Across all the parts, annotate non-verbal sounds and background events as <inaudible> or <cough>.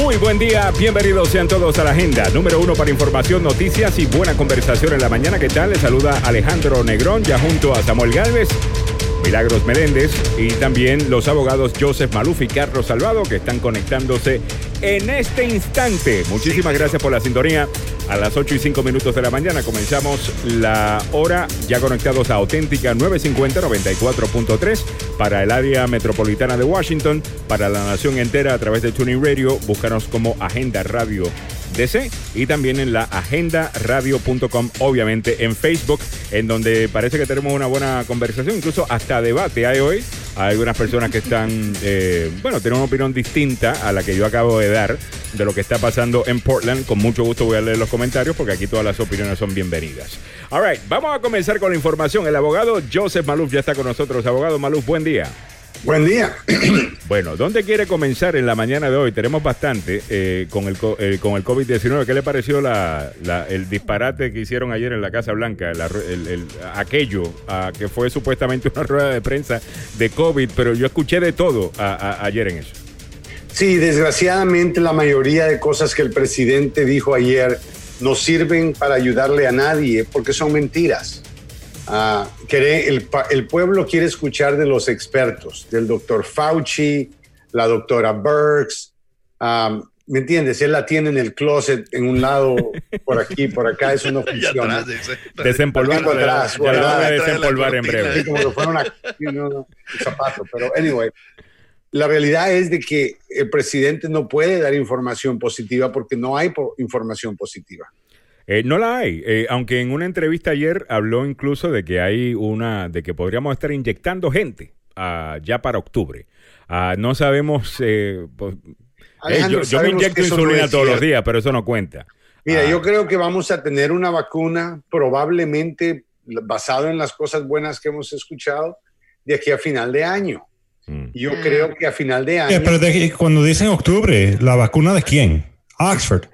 Muy buen día, bienvenidos sean todos a la agenda. Número uno para información, noticias y buena conversación en la mañana. ¿Qué tal? Les saluda Alejandro Negrón, ya junto a Samuel Galvez. Milagros Meléndez y también los abogados Joseph Maluf y Carlos Salvado que están conectándose en este instante. Muchísimas gracias por la sintonía. A las 8 y 5 minutos de la mañana comenzamos la hora ya conectados a Auténtica 950 94.3 para el área metropolitana de Washington, para la nación entera a través de Tuning Radio. Búscanos como Agenda Radio Y también en la agendaradio.com, obviamente en Facebook, en donde parece que tenemos una buena conversación, incluso hasta debate hay hoy. Hay algunas personas que están, eh, bueno, tienen una opinión distinta a la que yo acabo de dar de lo que está pasando en Portland. Con mucho gusto voy a leer los comentarios porque aquí todas las opiniones son bienvenidas. All right, vamos a comenzar con la información. El abogado Joseph Maluf ya está con nosotros. Abogado Maluf, buen día. Buen día. Bueno, ¿dónde quiere comenzar en la mañana de hoy? Tenemos bastante eh, con el, eh, con el COVID-19. ¿Qué le pareció la, el disparate que hicieron ayer en la Casa Blanca? el, aquello que fue supuestamente una <laughs> rueda de prensa de COVID, pero yo escuché de todo ayer en eso. Sí, desgraciadamente la mayoría de cosas que el presidente dijo ayer no sirven para ayudarle a nadie porque son mentiras. Uh, el, el, pueblo quiere escuchar de los expertos, del doctor Fauci, la doctora Burks. ¿Me entiendes? Él la tiene en el closet, en un lado, por aquí, por acá, eso no <laughs> funciona. Desempolvando. Atrás, ya la voy a desempolvar en breve. como fuera una, un zapato. Pero, anyway, la realidad es de que el presidente no puede dar información positiva porque no hay información positiva. Eh, no la hay, eh, aunque en una entrevista ayer habló incluso de que hay una, de que podríamos estar inyectando gente uh, ya para octubre. Uh, no sabemos, eh, pues, yo, yo me inyecto insulina todos los días, pero eso no cuenta. Mira, yo creo que vamos a tener una vacuna probablemente basado en las cosas buenas que hemos escuchado de aquí a final de año. Mm. Yo creo que a final de año. pero cuando dicen octubre, ¿la vacuna de quién? Oxford.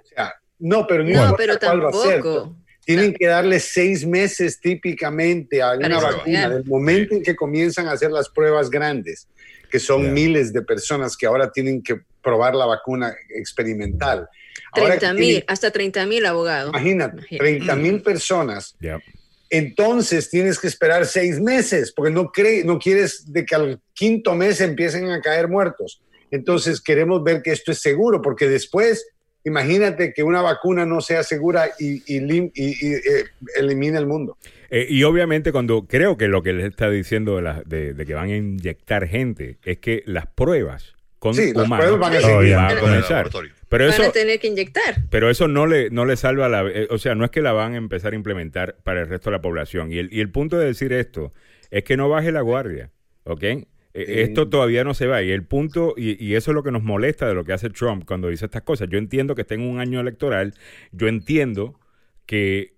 No, pero no, pero tampoco. Tienen que darle seis meses típicamente a una vacuna, del momento en que comienzan a hacer las pruebas grandes, que son miles de personas que ahora tienen que probar la vacuna experimental. 30 mil, hasta 30 mil abogados. Imagínate, 30 mil personas. Entonces tienes que esperar seis meses, porque no, cree, no quieres de que al quinto mes empiecen a caer muertos. Entonces queremos ver que esto es seguro, porque después imagínate que una vacuna no sea segura y, y, eh, elimine el mundo. Eh, y obviamente cuando creo que lo que les está diciendo de, que van a inyectar gente es que las pruebas con sí, las pruebas van a, comenzar. Pero eso, van a tener que inyectar. Pero eso no le, no le salva la... Eh, o sea, no es que la van a empezar a implementar para el resto de la población. Y el, y el punto de decir esto es que no baje la guardia, ¿ok? E, esto todavía no se va. Y el punto, y, eso es lo que nos molesta de lo que hace Trump cuando dice estas cosas. Yo entiendo que está en un año electoral. Yo entiendo que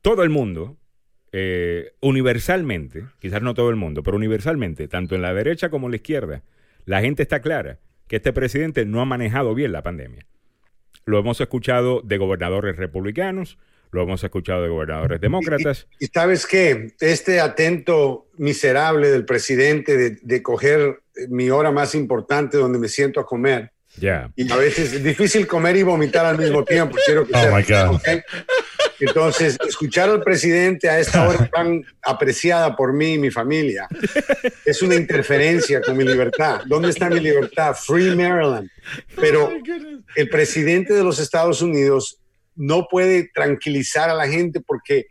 todo el mundo, eh, universalmente, quizás no todo el mundo, pero universalmente, tanto en la derecha como en la izquierda, la gente está clara que este presidente no ha manejado bien la pandemia. Lo hemos escuchado de gobernadores republicanos, lo hemos escuchado de gobernadores demócratas. Y, sabes qué, este atento miserable del presidente de, coger mi hora más importante donde me siento a comer. Ya. Y a veces es difícil comer y vomitar al mismo tiempo. Quiero que oh my God. Entonces, escuchar al presidente a esta hora <laughs> tan apreciada por mí y mi familia es una interferencia con mi libertad. ¿Dónde está mi libertad? Free Maryland. <laughs> Pero oh el presidente de los Estados Unidos no puede tranquilizar a la gente porque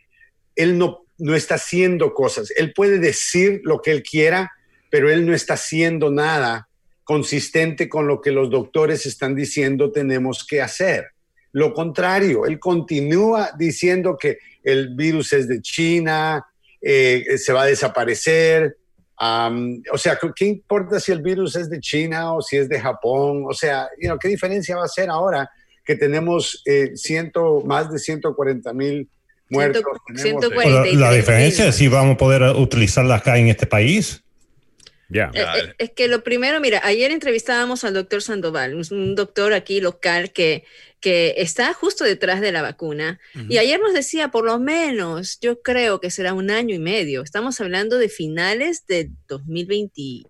él no, no está haciendo cosas. Él puede decir lo que él quiera, pero él no está haciendo nada consistente con lo que los doctores están diciendo tenemos que hacer. Lo contrario, él continúa diciendo que el virus es de China, eh, se va a desaparecer. o sea, ¿qué importa si el virus es de China o si es de Japón? O sea, ¿qué diferencia va a hacer ahora que tenemos eh, ciento, más de 140 mil muertos. la, diferencia es si vamos a poder utilizarla acá en este país. Ya. Eh, eh, es que lo primero, mira, ayer entrevistábamos al doctor Sandoval, un doctor aquí local que, que está justo detrás de la vacuna. Y ayer nos decía, por lo menos, yo creo que será un año y medio. Estamos hablando de finales de 2020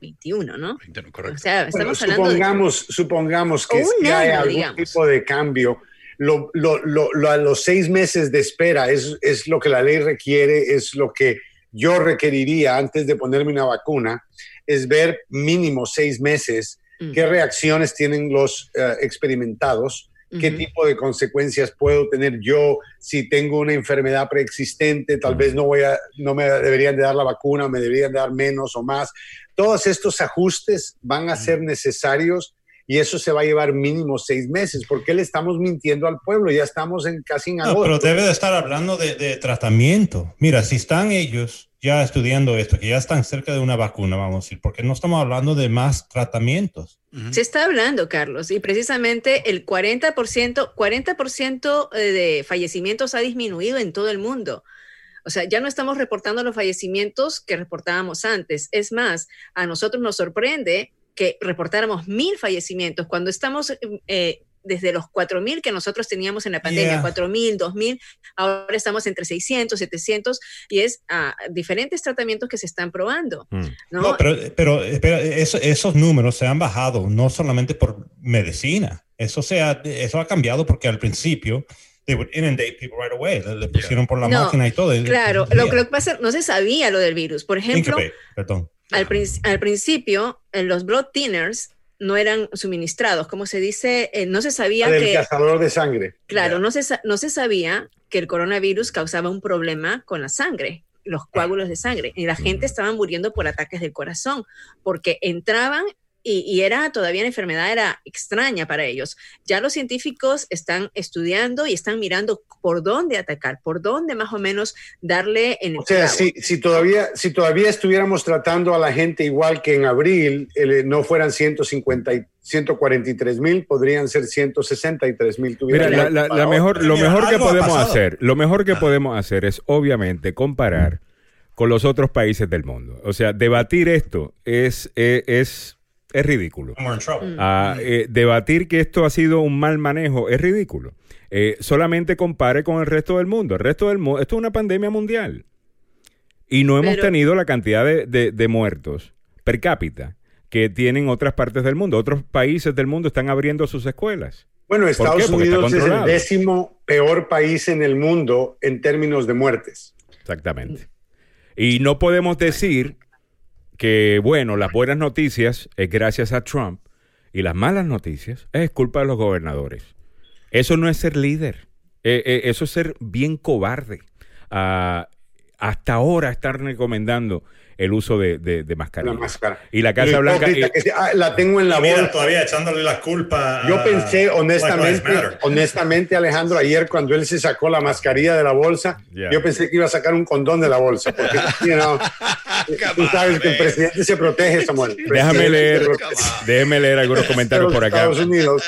21, ¿no? correcto. O sea, estamos hablando supongamos, de... supongamos que si hay algún tipo de cambio, lo, lo, lo, a los seis meses de espera es, es lo que la ley requiere, es lo que yo requeriría antes de ponerme una vacuna, es ver mínimo seis meses mm. qué reacciones tienen los eh, experimentados qué tipo de consecuencias puedo tener yo si tengo una enfermedad preexistente, tal vez no voy a, no me deberían de dar la vacuna, me deberían de dar menos o más. Todos estos ajustes van a ser necesarios y eso se va a llevar mínimo seis meses. ¿Por qué le estamos mintiendo al pueblo? Ya estamos en casi en agosto. pero debe de estar hablando de, de tratamiento. Mira, si están ellos ya estudiando esto, que ya están cerca de una vacuna, vamos a decir, porque no estamos hablando de más tratamientos. Se está hablando, Carlos, y precisamente el 40%, 40% eh, de fallecimientos ha disminuido en todo el mundo. O sea, ya no estamos reportando los fallecimientos que reportábamos antes. Es más, a nosotros nos sorprende que reportáramos mil fallecimientos cuando estamos eh, desde los 4.000 que nosotros teníamos en la pandemia, 4.000, 2.000, ahora estamos entre 600, 700 y es a ah, diferentes tratamientos que se están probando. Mm. ¿no? pero, pero, esos números se han bajado no solamente por medicina, eso, se ha, eso ha cambiado porque al principio they would inundate people right away. Le, pusieron por la máquina y todo. Claro, lo, que pasa, no se sabía lo del virus. Por ejemplo, Al, al, principio, en los blood thinners no eran suministrados, como se dice, eh, no se sabía que... El cazador de sangre. Claro, no se, no se sabía que el coronavirus causaba un problema con la sangre, los coágulos de sangre, y la gente estaba muriendo por ataques del corazón, porque entraban y, era todavía la enfermedad era extraña para ellos. Ya los científicos están estudiando y están mirando por dónde atacar, por dónde más o menos darle en el O sea, si, si, todavía, si todavía estuviéramos tratando a la gente igual que en abril, no fueran 150 y 143 mil, podrían ser 163 mil. Mira, la, mejor, lo mejor que podemos hacer, lo mejor que podemos hacer es obviamente comparar con los otros países del mundo. O sea, debatir esto es, es es ridículo. Ah, eh, debatir que esto ha sido un mal manejo es ridículo. Eh, solamente compare con el resto del mundo. El resto del mundo, esto es una pandemia mundial. Y no hemos tenido la cantidad de, muertos per cápita que tienen otras partes del mundo. Otros países del mundo están abriendo sus escuelas. Bueno, Estados Unidos es el décimo peor país en el mundo en términos de muertes. Exactamente. Y no podemos decir que, bueno, las buenas noticias es gracias a Trump y las malas noticias es culpa de los gobernadores. Eso no es ser líder, eh, eh, eso es ser bien cobarde. Ah, hasta ahora están recomendando el uso de, de, mascarilla. La máscara. Y la Casa Blanca. Ah, la tengo en la bolsa. Todavía echándole las culpas. Yo pensé, honestamente, honestamente, Alejandro, ayer cuando él se sacó la mascarilla de la bolsa, yo pensé que iba a sacar un condón de la bolsa. Porque, <laughs> tú sabes que el presidente se protege, Samuel. Déjame leer, déjeme leer algunos comentarios por acá. Estados Unidos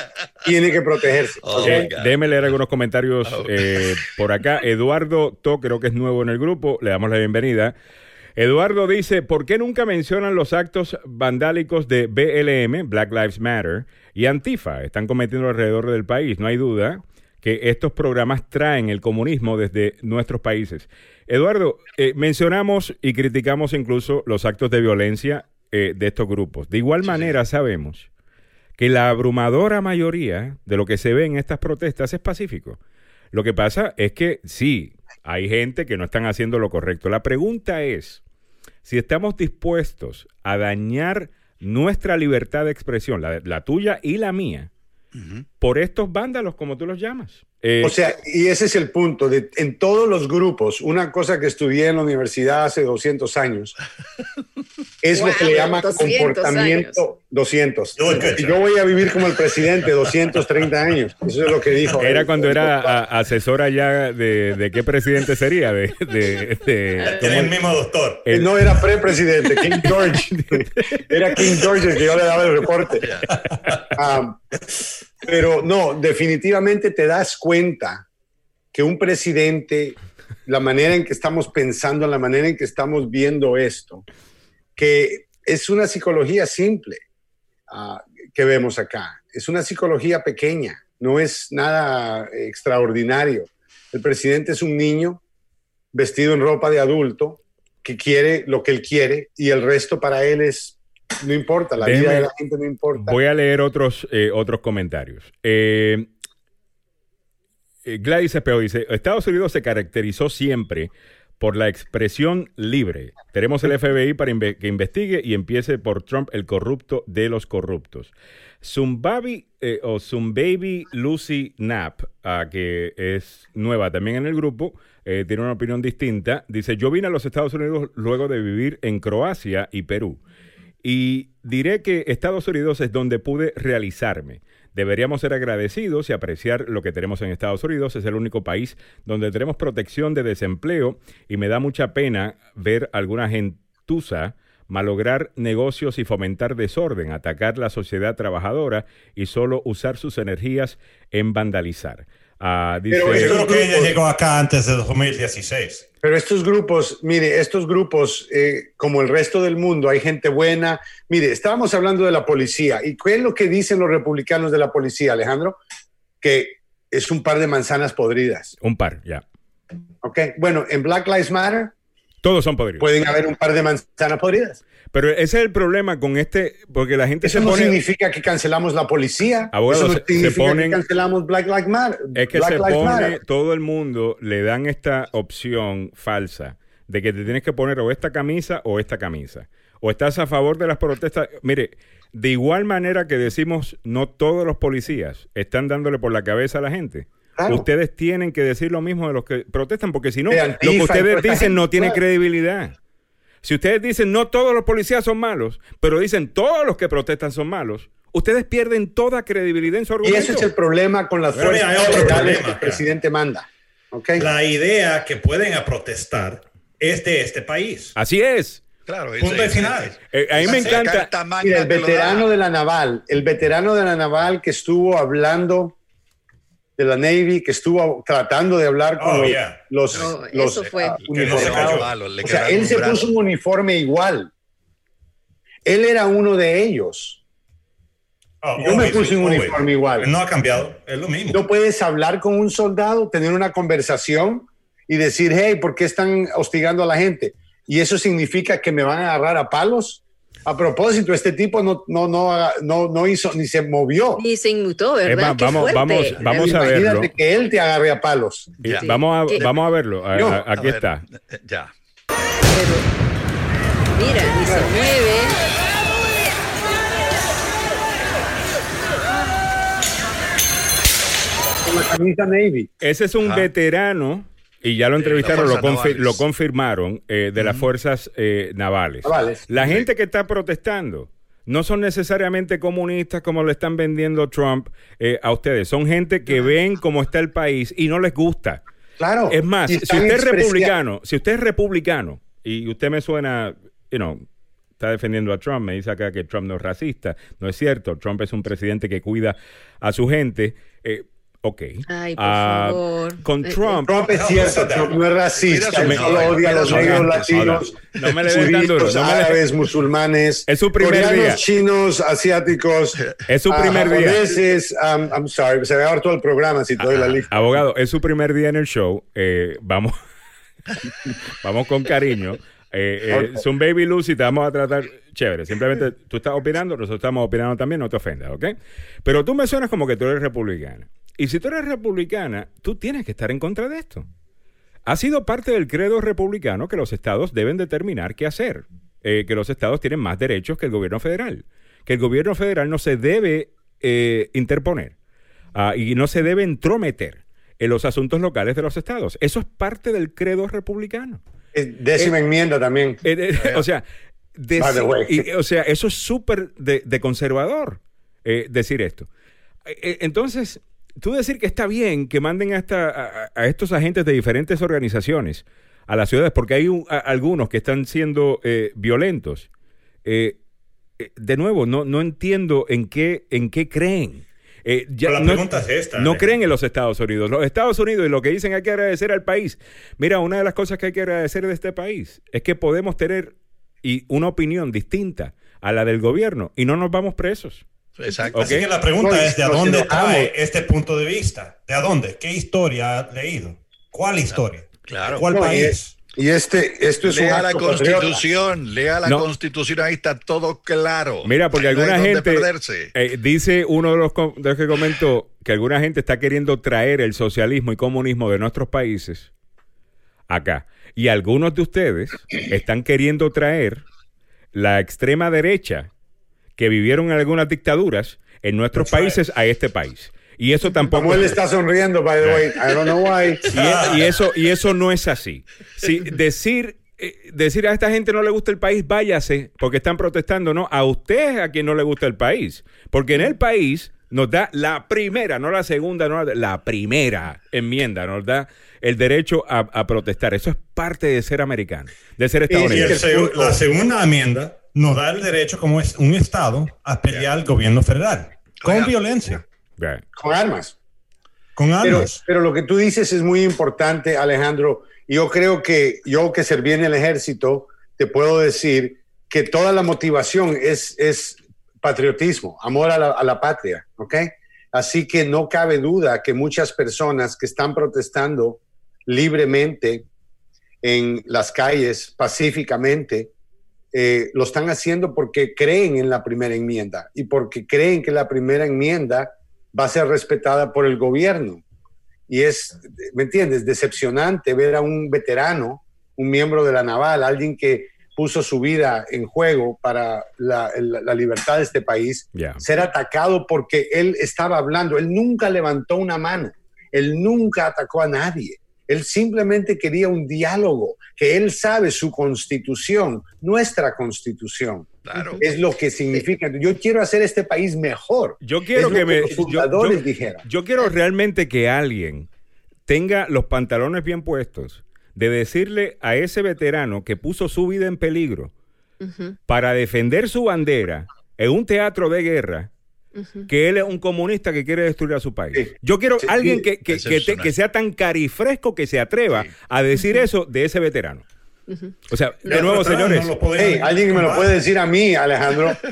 tiene que protegerse. Oh, déjeme leer algunos comentarios oh. eh, por acá. Eduardo To, creo que es nuevo en el grupo, le damos la bienvenida. Eduardo dice, ¿por qué nunca mencionan los actos vandálicos de BLM, Black Lives Matter, y Antifa? Están cometiendo alrededor del país. No hay duda que estos programas traen el comunismo desde nuestros países. Eduardo, eh, mencionamos y criticamos incluso los actos de violencia eh, de estos grupos. De igual manera sabemos que la abrumadora mayoría de lo que se ve en estas protestas es pacífico. Lo que pasa es que sí, hay gente que no están haciendo lo correcto. La pregunta es si estamos dispuestos a dañar nuestra libertad de expresión, la tuya y la mía, por estos vándalos, como tú los llamas. Eh, o sea, y ese es el punto. De, en todos los grupos, una cosa que estudié en la universidad hace 200 años es lo que le llama comportamiento 200. Y yo voy a vivir como el presidente 230 años. Eso es lo que dijo. Era cuando era asesora ya de, qué presidente sería. De, de, el mismo doctor. No era pre-presidente, King George. era King George el que yo le daba el reporte. Pero no, definitivamente te das cuenta que un presidente, la manera en que estamos pensando, la manera en que estamos viendo esto, que es una psicología simple que vemos acá. Es una psicología pequeña, no es nada extraordinario. El presidente es un niño vestido en ropa de adulto que quiere lo que él quiere y el resto para él es no importa, la vida de la gente no importa. Voy a leer otros, eh, otros comentarios. Eh, eh, Gladys Espeo dice, Estados Unidos se caracterizó siempre por la expresión libre. Tenemos el FBI para que investigue y empiece por Trump, el corrupto de los corruptos. Zumbabi eh, o Zumbaby Lucy Knapp, ah, que es nueva también en el grupo, eh, tiene una opinión distinta. Dice, yo vine a los Estados Unidos luego de vivir en Croacia y Perú. Y diré que Estados Unidos es donde pude realizarme. Deberíamos ser agradecidos y apreciar lo que tenemos en Estados Unidos. Es el único país donde tenemos protección de desempleo y me da mucha pena ver alguna gentuza malograr negocios y fomentar desorden, atacar la sociedad trabajadora y solo usar sus energías en vandalizar. Ah, Pero yo creo que ella llegó acá antes de 2016. Pero estos grupos, mire, estos grupos, eh, como el resto del mundo, hay gente buena. Mire, estábamos hablando de la policía. ¿Y qué es lo que dicen los republicanos de la policía, Alejandro? Que es un par de manzanas podridas. Un par, ya. Ok, bueno, en Black Lives Matter. Todos son podridos. Pueden haber un par de manzanas podridas. Pero ese es el problema con este, porque la gente Eso no significa que cancelamos la policía. Eso no significa que cancelamos Black Lives Matter. Es que se pone, todo el mundo le dan esta opción falsa de que te tienes que poner o esta camisa o esta camisa. O estás a favor de las protestas. Mire, de igual manera que decimos no todos los policías están dándole por la cabeza a la gente. Ustedes tienen que decir lo mismo de los que protestan, porque si no, lo que ustedes dicen no tiene credibilidad. Si ustedes dicen no todos los policías son malos, pero dicen todos los que protestan son malos, ustedes pierden toda credibilidad en su argumento. Y ese es el problema con las fuerzas federales que el presidente manda. La idea que pueden a protestar es de este país. Así es. Claro, Punto final. Eh, a mí me encanta. el veterano de la naval, el veterano de la naval que estuvo hablando de la Navy que estuvo tratando de hablar con oh, los, los, ah, uniformados. o sea, él se puso un uniforme igual. Él era uno de ellos. Oh, Yo me puse un uniforme igual. No ha cambiado, es lo mismo. No puedes hablar con un soldado, tener una conversación y decir, hey, ¿por qué están hostigando a la gente? Y eso significa que me van a agarrar a palos. A propósito, este tipo no, no, no, no, no hizo ni se movió. Ni se inmutó, ¿verdad? vamos, vamos, vamos a verlo. que él te agarre a palos. Vamos, a, vamos a verlo. aquí está. Eh, ya. mira, ni se mueve. Con la camisa Navy. Ese es un ah. veterano y ya lo entrevistaron, lo, lo, confirmaron eh, de las fuerzas eh, navales. La gente que está protestando no son necesariamente comunistas como lo están vendiendo Trump eh, a ustedes. Son gente que ven cómo está el país y no les gusta. Claro. Es más, si usted es republicano, si usted es republicano y usted me suena, you know, está defendiendo a Trump, me dice acá que Trump no es racista. No es cierto. Trump es un presidente que cuida a su gente. Eh, Ok. Ay, por ah, favor. Con eh, Trump. Trump es cierto, Trump no es racista, solo odia a los negros latinos, no me le den tan duro. No árabes, musulmanes, es su primer coreanos, día. chinos, asiáticos. Es su primer uh, día. Um, I'm sorry, se va a ver todo el programa si te doy la lista. Abogado, es su primer día en el show. Eh, vamos, <laughs> vamos con cariño. Eh, eh, Baby Lucy, te vamos a tratar chévere. Simplemente tú estás opinando, nosotros estamos opinando también, no te ofendas, ¿ok? Pero tú me suenas como que tú eres republicana. Y si tú eres republicana, tú tienes que estar en contra de esto. Ha sido parte del credo republicano que los estados deben determinar qué hacer, eh, que los estados tienen más derechos que el gobierno federal, que el gobierno federal no se debe eh, interponer ah, y no se debe entrometer en los asuntos locales de los estados. Eso es parte del credo republicano. Décima eh, enmienda también. o sea, o sea, eso es súper de, conservador decir esto. entonces, tú decir que está bien que manden a, a, estos agentes de diferentes organizaciones a las ciudades, porque hay algunos que están siendo eh, violentos. Eh, eh, de nuevo, no, no entiendo en qué, en qué creen. Ya, la pregunta es esta. No creen en los Estados Unidos. Los Estados Unidos y lo que dicen hay que agradecer al país. Mira, una de las cosas que hay que agradecer de este país es que podemos tener y una opinión distinta a la del gobierno y no nos vamos presos. Exacto. Así que la pregunta es, ¿de dónde trae este punto de vista? ¿De dónde? ¿Qué historia ha leído? ¿Cuál historia? Claro. ¿Cuál país? Y este, esto es lea la constitución, lea la constitución, ahí está todo claro. Mira, porque alguna gente eh, dice uno de los, de los que comentó que alguna gente está queriendo traer el socialismo y comunismo de nuestros países acá. Y algunos de ustedes están queriendo traer la extrema derecha que vivieron en algunas dictaduras en nuestros países a este país. Y eso tampoco. Como él está sonriendo, by the way. I don't know why. <laughs> Y, eso, y eso no es así. Si decir, eh, decir a esta gente no le gusta el país, váyase, porque están protestando, no. A usted a quien no le gusta el país. Porque en el país nos da la primera, no la segunda, no la, primera enmienda, nos da el derecho a, protestar. Eso es parte de ser americano, de ser estadounidense. Y la segunda enmienda nos da el derecho, como es un Estado, a pelear al gobierno federal con violencia. Con armas. Con armas. Pero, lo que tú dices es muy importante, Alejandro. Yo creo que yo que serví en el ejército, te puedo decir que toda la motivación es, es patriotismo, amor a la, a la patria, ¿ok? Así que no cabe duda que muchas personas que están protestando libremente en las calles, pacíficamente, eh, lo están haciendo porque creen en la primera enmienda y porque creen que la primera enmienda va a ser respetada por el gobierno. Y es, ¿me entiendes? Decepcionante ver a un veterano, un miembro de la naval, alguien que puso su vida en juego para la, libertad de este país, ser atacado porque él estaba hablando, él nunca levantó una mano, él nunca atacó a nadie. Él simplemente quería un diálogo, que él sabe su constitución, nuestra constitución. Es lo que significa. Yo quiero hacer este país mejor. Yo quiero que, me. Los fundadores dijeran. Yo quiero realmente que alguien tenga los pantalones bien puestos de decirle a ese veterano que puso su vida en peligro para defender su bandera en un teatro de guerra que él es un comunista que quiere destruir a su país. Yo quiero alguien que, que, sea tan carifresco que se atreva a decir eso de ese veterano. O sea, de nuevo, señores. alguien me lo puede decir a mí, Alejandro. <laughs>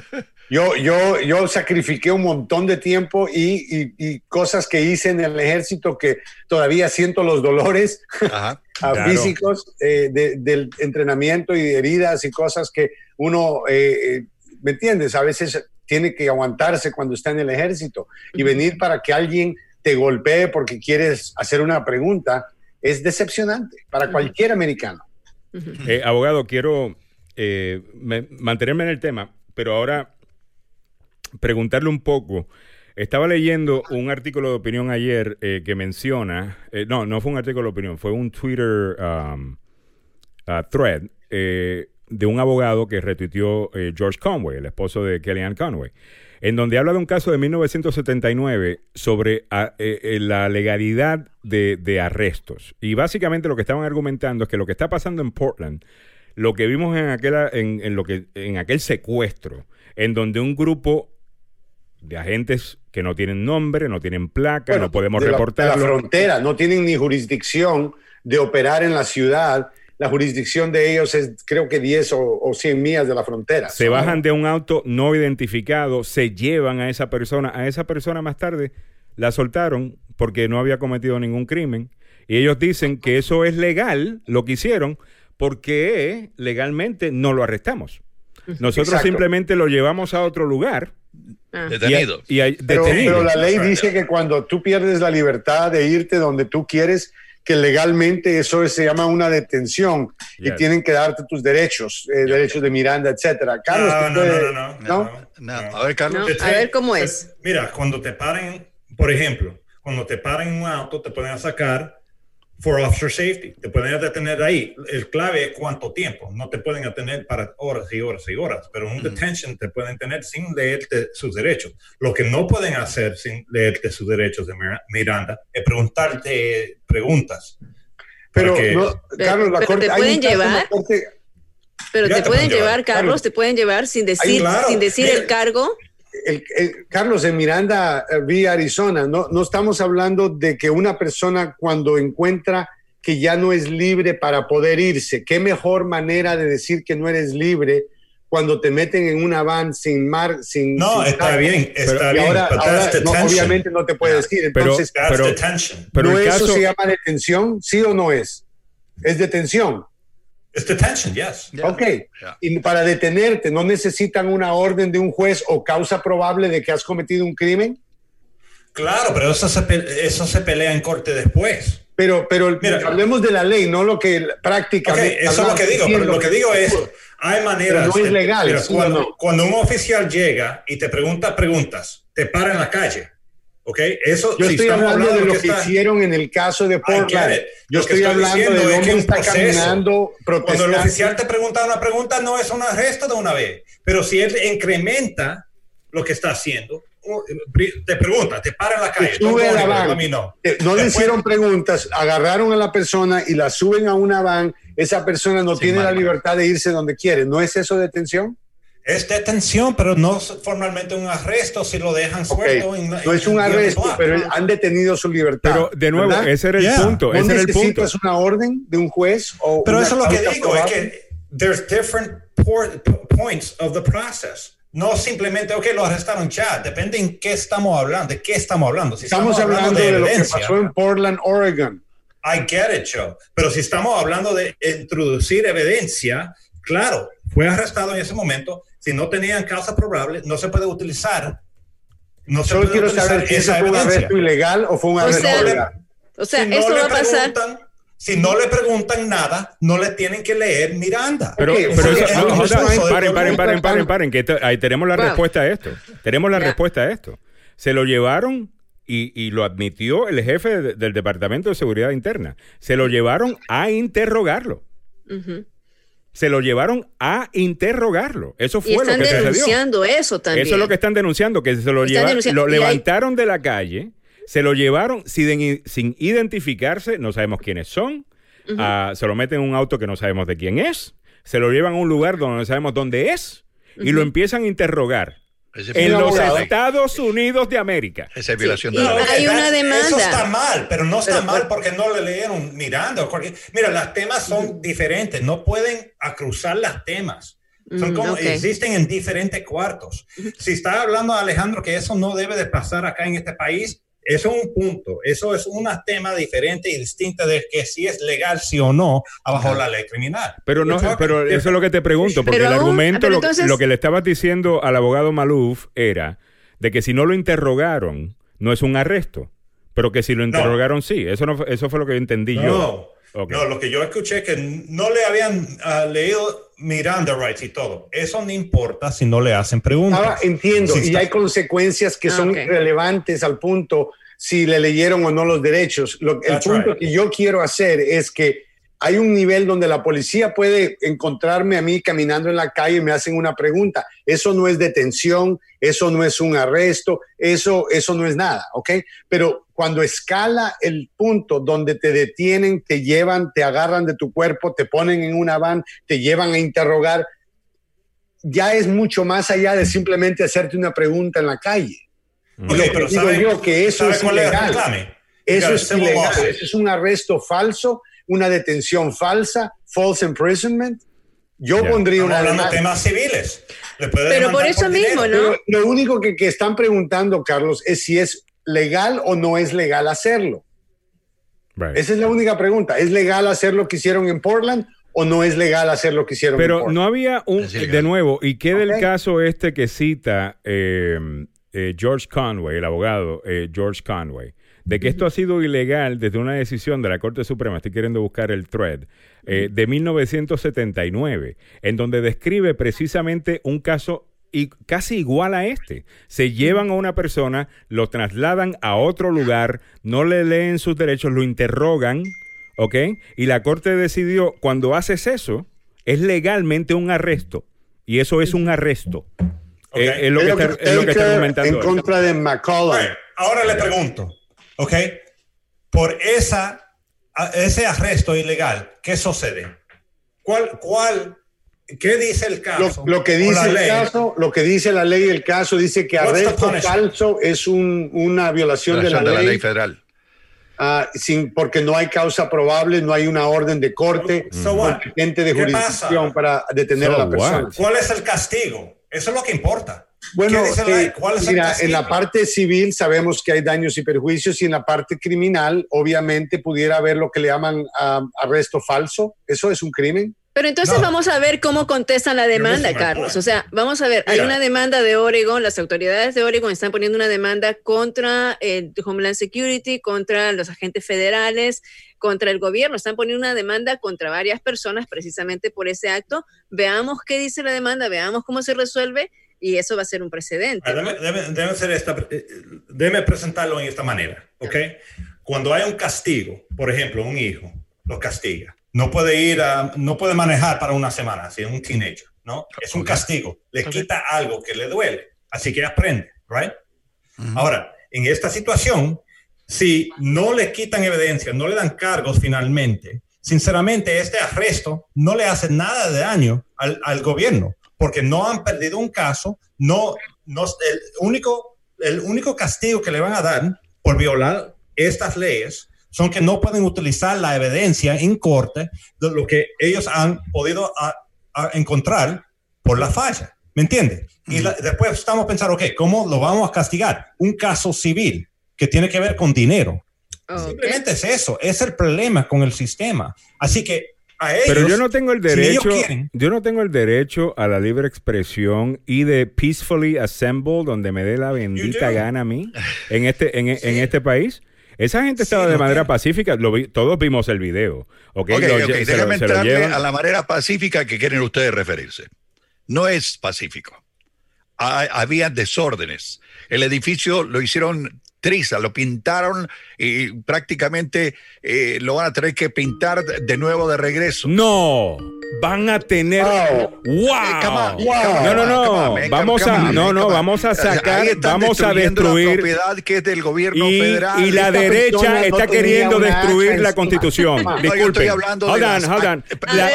Yo, yo, yo sacrifiqué un montón de tiempo y, cosas que hice en el ejército que todavía siento los dolores <laughs> físicos eh, del entrenamiento y heridas y cosas que uno, eh, eh, ¿me entiendes? A veces tiene que aguantarse cuando está en el ejército y venir para que alguien te golpee porque quieres hacer una pregunta es decepcionante para cualquier americano. Eh, abogado, quiero eh, mantenerme en el tema, pero ahora preguntarle un poco. Estaba leyendo un artículo de opinión ayer eh, que menciona, no, no fue un artículo de opinión, fue un Twitter um, thread de un abogado que retuiteó eh, George Conway, el esposo de Kellyanne Conway, en donde habla de un caso de 1979 sobre ah, eh, eh, la legalidad de, arrestos. Y básicamente lo que estaban argumentando es que lo que está pasando en Portland, lo que vimos en, aquel, en, lo que, en aquel secuestro, en donde un grupo de agentes que no tienen nombre, no tienen placa, no podemos reportar. La, frontera, no tienen ni jurisdicción de operar en la ciudad la jurisdicción de ellos es creo que 10 o, 100 millas de la frontera. Se bajan de un auto no identificado, se llevan a esa persona, a esa persona más tarde la soltaron porque no había cometido ningún crimen y ellos dicen que eso es legal, lo que hicieron, porque legalmente no lo arrestamos. Nosotros simplemente lo llevamos a otro lugar. Ah. Detenido. Y, detenido. pero, la ley dice que cuando tú pierdes la libertad de irte donde tú quieres, que legalmente eso se llama una detención y tienen que darte tus derechos, eh, derechos de Miranda, etcétera. Carlos, no, no, no, no, no, A ver, Carlos. a ver cómo es. Mira, cuando te paren, por ejemplo, cuando te paren en un auto, te pueden sacar for officer safety. Te pueden detener ahí. El clave es cuánto tiempo. No te pueden detener para horas y horas y horas, pero en un detention te pueden tener sin leerte sus derechos. Lo que no pueden hacer sin leerte sus derechos de Miranda es preguntarte preguntas. Pero, Carlos, la corte, te pueden llevar. pero te, pueden llevar, Carlos, te pueden llevar sin decir, sin decir el cargo el, Carlos, en Miranda eh, vía Arizona, no, no estamos hablando de que una persona cuando encuentra que ya no es libre para poder irse, qué mejor manera de decir que no eres libre cuando te meten en una van sin mar, sin... No, está bien, está bien. Ahora, obviamente no te puede decir. Entonces, pero, pero, ¿no eso se llama detención? ¿Sí o no es? Es detención. Es detention, yes. Ok. Y para detenerte, ¿no necesitan una orden de un juez o causa probable de que has cometido un crimen? Claro, pero eso se, eso se pelea en corte después. Pero, pero hablemos de la ley, no lo que prácticamente. eso es lo que digo, pero lo que digo es, hay maneras. no es legal. cuando, cuando un oficial llega y te pregunta preguntas, te para en la calle eso, Yo estoy hablando, de lo que, hicieron en el caso de Portland. Yo estoy hablando de que está caminando Cuando el oficial te pregunta una pregunta, no es un arresto de una vez. Pero si él incrementa lo que está haciendo, te pregunta, te para en la calle. no, no le hicieron preguntas, agarraron a la persona y la suben a una van. Esa persona no tiene la libertad de irse donde quiere. ¿No es eso detención? Es detención, pero no formalmente un arresto si lo dejan suelto. no es un arresto, pero han detenido su libertad. Pero de nuevo, ese era el punto. ¿No ese necesitas una orden de un juez? O pero eso es lo que digo, es que there's different points of the process. No simplemente, ok, lo arrestaron ya. Depende en qué estamos hablando, de qué estamos hablando. Si estamos, hablando, de, lo que pasó en Portland, Oregon. I get it, Joe. Pero si estamos hablando de introducir evidencia, claro, fue arrestado en ese momento, si no tenían causa probable, no se puede utilizar. No se Solo quiero saber si fue un arresto ilegal o fue un arresto legal. O sea, eso va a pasar. Si no le preguntan nada, no le tienen que leer Miranda. Pero, pero eso, paren, paren, paren, paren, paren, que ahí tenemos la respuesta a esto. Tenemos la respuesta a esto. Se lo llevaron y, y, lo admitió el jefe del Departamento de Seguridad Interna. Se lo llevaron a interrogarlo se lo llevaron a interrogarlo. Eso fue lo que están denunciando eso también. Eso es lo que están denunciando, que se lo llevaron, lo levantaron de la calle, se lo llevaron sin, sin identificarse, no sabemos quiénes son, ah, se lo meten en un auto que no sabemos de quién es, se lo llevan a un lugar donde no sabemos dónde es y lo empiezan a interrogar en los Estados Unidos de América. Esa es violación de la ley. Hay una demanda. Eso está mal, pero no está mal porque no le leyeron Miranda. Mira, las temas son diferentes. No pueden cruzar las temas. Son mm, como, existen en diferentes cuartos. Si está hablando Alejandro que eso no debe de pasar acá en este país, eso es un punto, eso es un tema diferente y distinto de que si es legal, sí o no, bajo la ley criminal. Pero no, pero eso es lo que te pregunto, porque el argumento, lo, que le estabas diciendo al abogado Maluf era de que si no lo interrogaron, no es un arresto, pero que si lo interrogaron, sí. Eso, no, eso fue lo que entendí yo. No, lo que yo escuché es que no le habían ah, leído Miranda Rights y todo. Eso no importa si no le hacen preguntas. Ahora entiendo, y hay consecuencias que son relevantes al punto si le leyeron o no los derechos. el punto que yo quiero hacer es que hay un nivel donde la policía puede encontrarme a mí caminando en la calle y me hacen una pregunta. Eso no es detención, eso no es un arresto, eso, eso no es nada, ¿ok? Pero cuando escala el punto donde te detienen, te llevan, te agarran de tu cuerpo, te ponen en una van, te llevan a interrogar, ya es mucho más allá de simplemente hacerte una pregunta en la calle. Pero digo yo que eso es ilegal. Eso es ilegal. Eso es un arresto falso una detención falsa, false imprisonment, yo pondría una hablando de temas civiles. Pero por eso mismo, ¿no? lo único que, están preguntando, Carlos, es si es legal o no es legal hacerlo. Esa es la única pregunta. ¿Es legal hacer lo que hicieron en Portland o no es legal hacer lo que hicieron Pero en Portland? no había un, de nuevo, ¿y qué del caso este que cita eh, eh, George Conway, el abogado eh, George Conway? de que esto ha sido ilegal desde una decisión de la Corte Suprema, estoy queriendo buscar el thread, eh, de 1979, en donde describe precisamente un caso y casi igual a este. Se llevan a una persona, lo trasladan a otro lugar, no le leen sus derechos, lo interrogan, ¿ok? Y la Corte decidió, cuando haces eso, es legalmente un arresto. Y eso es un arresto. Eh, es, lo que está, comentando. En contra de McCollum. ahora le pregunto, ¿ok? Por esa, ese arresto ilegal, ¿qué sucede? ¿Cuál, cuál, qué dice el caso? Lo, que dice el caso, lo que dice la ley del caso dice que arresto falso es una violación, de, la, ley, federal. Ah, sin, porque no hay causa probable, no hay una orden de corte competente de jurisdicción para detener a la persona. ¿Cuál es el castigo? Eso es lo que importa. Bueno, eh, mira, en la parte civil sabemos que hay daños y perjuicios y en la parte criminal obviamente pudiera haber lo que le llaman arresto falso. ¿Eso es un crimen? Pero entonces vamos a ver cómo contestan la demanda, Carlos. O sea, vamos a ver, hay una demanda de Oregon, las autoridades de Oregon están poniendo una demanda contra el Homeland Security, contra los agentes federales, contra el gobierno. Están poniendo una demanda contra varias personas precisamente por ese acto. Veamos qué dice la demanda, veamos cómo se resuelve y eso va a ser un precedente. Debe, presentarlo en esta manera, ¿ok? Cuando hay un castigo, por ejemplo, un hijo, lo castiga no puede ir a, no puede manejar para una semana, si es un teenager, ¿no? Es un castigo, le quita algo que le duele, así que aprende, ¿right? Ahora, en esta situación, si no le quitan evidencia, no le dan cargos finalmente, sinceramente este arresto no le hace nada de daño al, al gobierno, porque no han perdido un caso, no, no, el, único, el único castigo que le van a dar por violar estas leyes son que no pueden utilizar la evidencia en corte de lo que ellos han podido encontrar por la falla. ¿Me entiendes? Y después estamos pensando, ok, ¿cómo lo vamos a castigar? Un caso civil que tiene que ver con dinero. Simplemente es eso, es el problema con el sistema. Así que a ellos, Pero yo no tengo el derecho, yo no tengo el derecho a la libre expresión y de peacefully assemble donde me dé la bendita gana a mí en este en, en este país. Esa gente estaba de manera pacífica, lo todos vimos el video. Ok, okay, déjame entrarle a la manera pacífica que quieren ustedes referirse. No es pacífico. había desórdenes. El edificio lo hicieron triza, lo pintaron y prácticamente eh, lo van a tener que pintar de nuevo de regreso. No van a tener wow, no no no vamos a no no vamos a sacar vamos a destruir la propiedad que es del gobierno y, federal. y la derecha está queriendo destruir la constitución. Disculpen. hold on,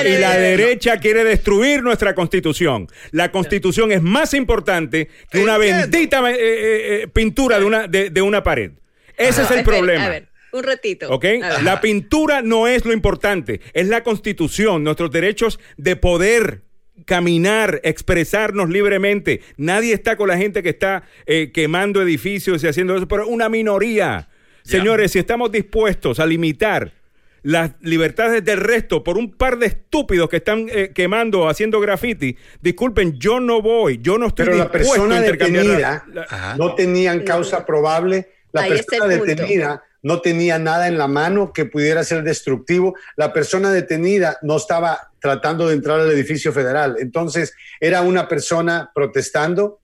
y la derecha quiere destruir nuestra constitución. La constitución es más importante que una bendita eh, eh, eh, pintura de una de, una pared ese es el problema un ratito. ¿Ok? La pintura no es lo importante, es la constitución, nuestros derechos de poder caminar, expresarnos libremente. Nadie está con la gente que está eh, quemando edificios y haciendo eso, pero una minoría. Señores, si estamos dispuestos a limitar las libertades del resto por un par de estúpidos que están eh, quemando, haciendo graffiti, disculpen, yo no voy, yo no estoy Pero dispuesto la persona a detenida no tenían causa probable, la persona detenida no tenía nada en la mano que pudiera ser destructivo. La persona detenida no estaba tratando de entrar al edificio federal. Entonces, era una persona protestando,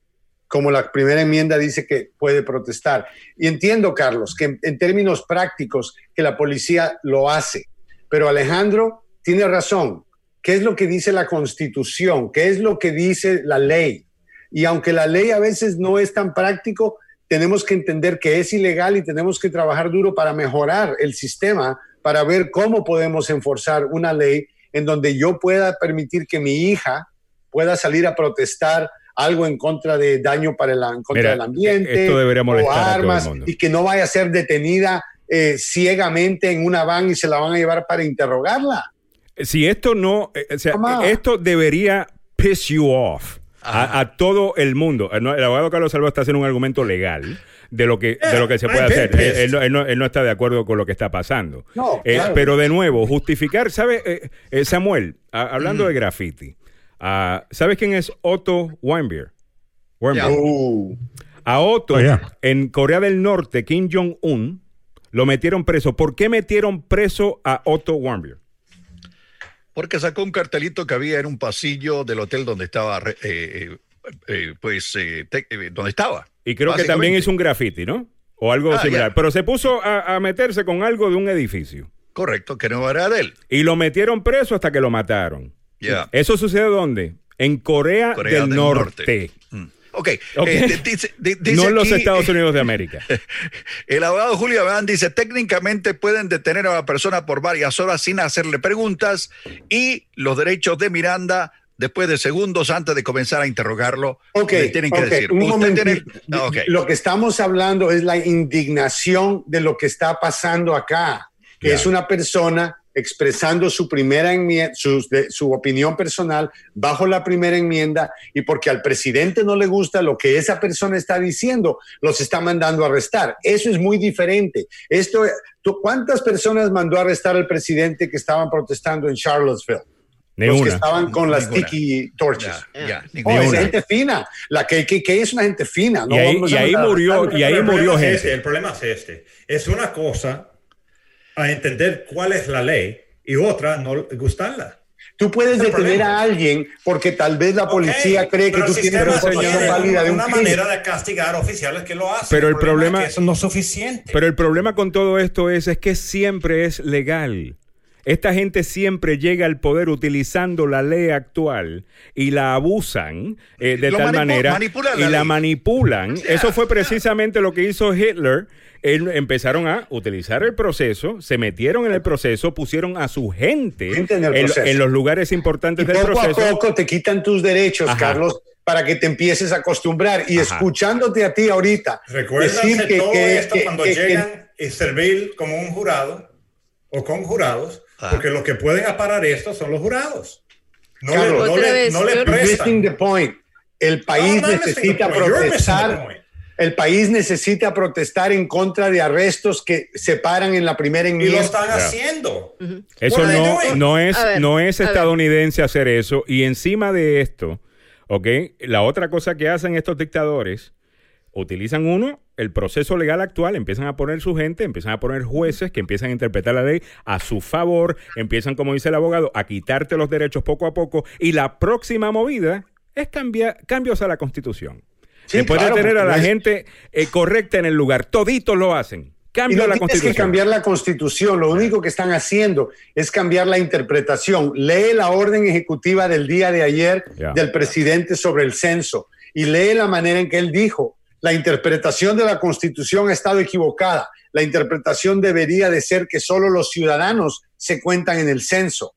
como la primera enmienda dice que puede protestar. Y entiendo, Carlos, que en, términos prácticos, que la policía lo hace. Pero Alejandro tiene razón. ¿Qué es lo que dice la constitución? ¿Qué es lo que dice la ley? Y aunque la ley a veces no es tan práctico, tenemos que entender que es ilegal y tenemos que trabajar duro para mejorar el sistema, para ver cómo podemos enforzar una ley en donde yo pueda permitir que mi hija pueda salir a protestar algo en contra de daño para el, contra del ambiente o armas y que no vaya a ser detenida eh, ciegamente en una van y se la van a llevar para interrogarla. Si esto no, eh, o sea, esto debería piss you off a, todo el mundo. El, abogado Carlos Salvo está haciendo un argumento legal de lo que, de lo que se puede hacer. Él, no, está de acuerdo con lo que está pasando. Eh, pero de nuevo, justificar, ¿sabe, eh, eh, Samuel? hablando de graffiti, ah, ¿sabes quién es Otto Weinbier? Uh. A Otto, oh, en Corea del Norte, Kim Jong-un, lo metieron preso. ¿Por qué metieron preso a Otto Weinbier? Porque sacó un cartelito que había en un pasillo del hotel donde estaba, eh, eh, eh, pues, donde estaba. Y creo que también hizo un graffiti, ¿no? O algo ah, similar. Pero se puso a, meterse con algo de un edificio. Correcto, que no era de él. Y lo metieron preso hasta que lo mataron. ¿Eso sucede dónde? En Corea, del, Norte. Mm. Ok. Eh, no en los Estados Unidos de América. <laughs> El abogado Julio Abán dice, técnicamente pueden detener a la persona por varias horas sin hacerle preguntas y los derechos de Miranda después de segundos antes de comenzar a interrogarlo, okay, tienen que decir. Lo que estamos hablando es la indignación de lo que está pasando acá, que es una persona expresando su primera enmienda, su, su, opinión personal bajo la primera enmienda y porque al presidente no le gusta lo que esa persona está diciendo, los está mandando a arrestar. Eso es muy diferente. Esto, ¿Cuántas personas mandó a arrestar al presidente que estaban protestando en Charlottesville? los que estaban con las tiki torches. Oh, es gente fina. La que, es una gente fina. y ahí, murió, y ahí murió gente. Este, el problema es este. Es una cosa a entender cuál es la ley y otra no gustarla. Tú puedes detener a alguien porque tal vez la policía cree que tú tienes información válida de una manera de castigar oficiales que lo hacen. Pero el, problema, es que eso no es suficiente. Pero el problema con todo esto es, es que siempre es legal. Esta gente siempre llega al poder utilizando la ley actual y la abusan eh, de tal manera y la manipulan. <laughs> Eso fue precisamente lo que hizo Hitler. empezaron a utilizar el proceso, se metieron en el proceso, pusieron a su gente en, los lugares importantes del proceso. Poco a poco te quitan tus derechos, Carlos, para que te empieces a acostumbrar. Y escuchándote a ti ahorita, decir que, todo esto cuando llegan y servir como un jurado o con jurados Ah. Porque los que pueden aparar esto son los jurados. No le, no le, prestan. The point. El país necesita protestar. El país necesita protestar en contra de arrestos que se paran en la primera enmienda. Y lo están haciendo. Eso no, no es, no es estadounidense hacer eso. Y encima de esto, ¿ok? La otra cosa que hacen estos dictadores utilizan uno, el proceso legal actual, empiezan a poner su gente, empiezan a poner jueces que empiezan a interpretar la ley a su favor, empiezan, como dice el abogado, a quitarte los derechos poco a poco y la próxima movida es cambiar, cambios a la constitución. Después de tener a la gente eh, correcta en el lugar, toditos lo hacen. Cambio la constitución. que cambiar la constitución, lo único que están haciendo es cambiar la interpretación. Lee la orden ejecutiva del día de ayer del presidente sobre el censo y lee la manera en que él dijo, la interpretación de la Constitución ha estado equivocada. La interpretación debería de ser que solo los ciudadanos se cuentan en el censo.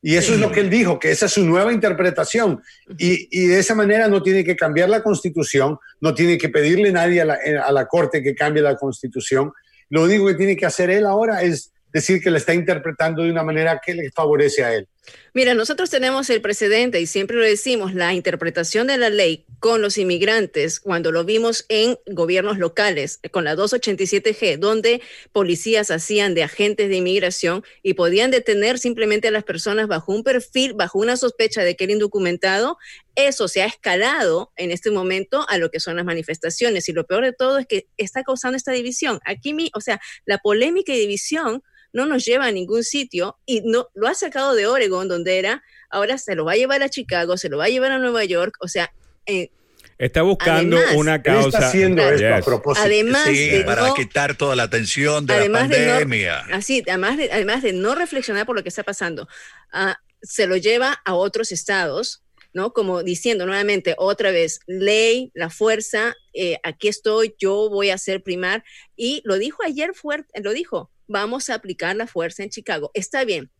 Y eso es lo que él dijo, que esa es su nueva interpretación. Y, de esa manera no tiene que cambiar la constitución, no tiene que pedirle nadie a la, a la, Corte que cambie la constitución. Lo único que tiene que hacer él ahora es decir que la está interpretando de una manera que le favorece a él. Mira, nosotros tenemos el precedente y siempre lo decimos, la interpretación de la ley con los inmigrantes, cuando lo vimos en gobiernos locales, con la 287G, donde policías hacían de agentes de inmigración y podían detener simplemente a las personas bajo un perfil, bajo una sospecha de que era indocumentado, eso se ha escalado en este momento a lo que son las manifestaciones. Y lo peor de todo es que está causando esta división. Aquí, o sea, la polémica y división no nos lleva a ningún sitio y no lo ha sacado de Oregon, donde era, ahora se lo va a llevar a Chicago, se lo va a llevar a Nueva York, o sea... Eh, está buscando una causa. Está haciendo esto a propósito. Además de para quitar toda la atención de la pandemia. así, además de, además de no reflexionar por lo que está pasando, ah, se lo lleva a otros estados, ¿no? Como diciendo nuevamente, otra vez, ley, la fuerza, eh, aquí estoy, yo voy a ser primar. Y lo dijo ayer fuerte, lo dijo, vamos a aplicar la fuerza en Chicago. Está bien,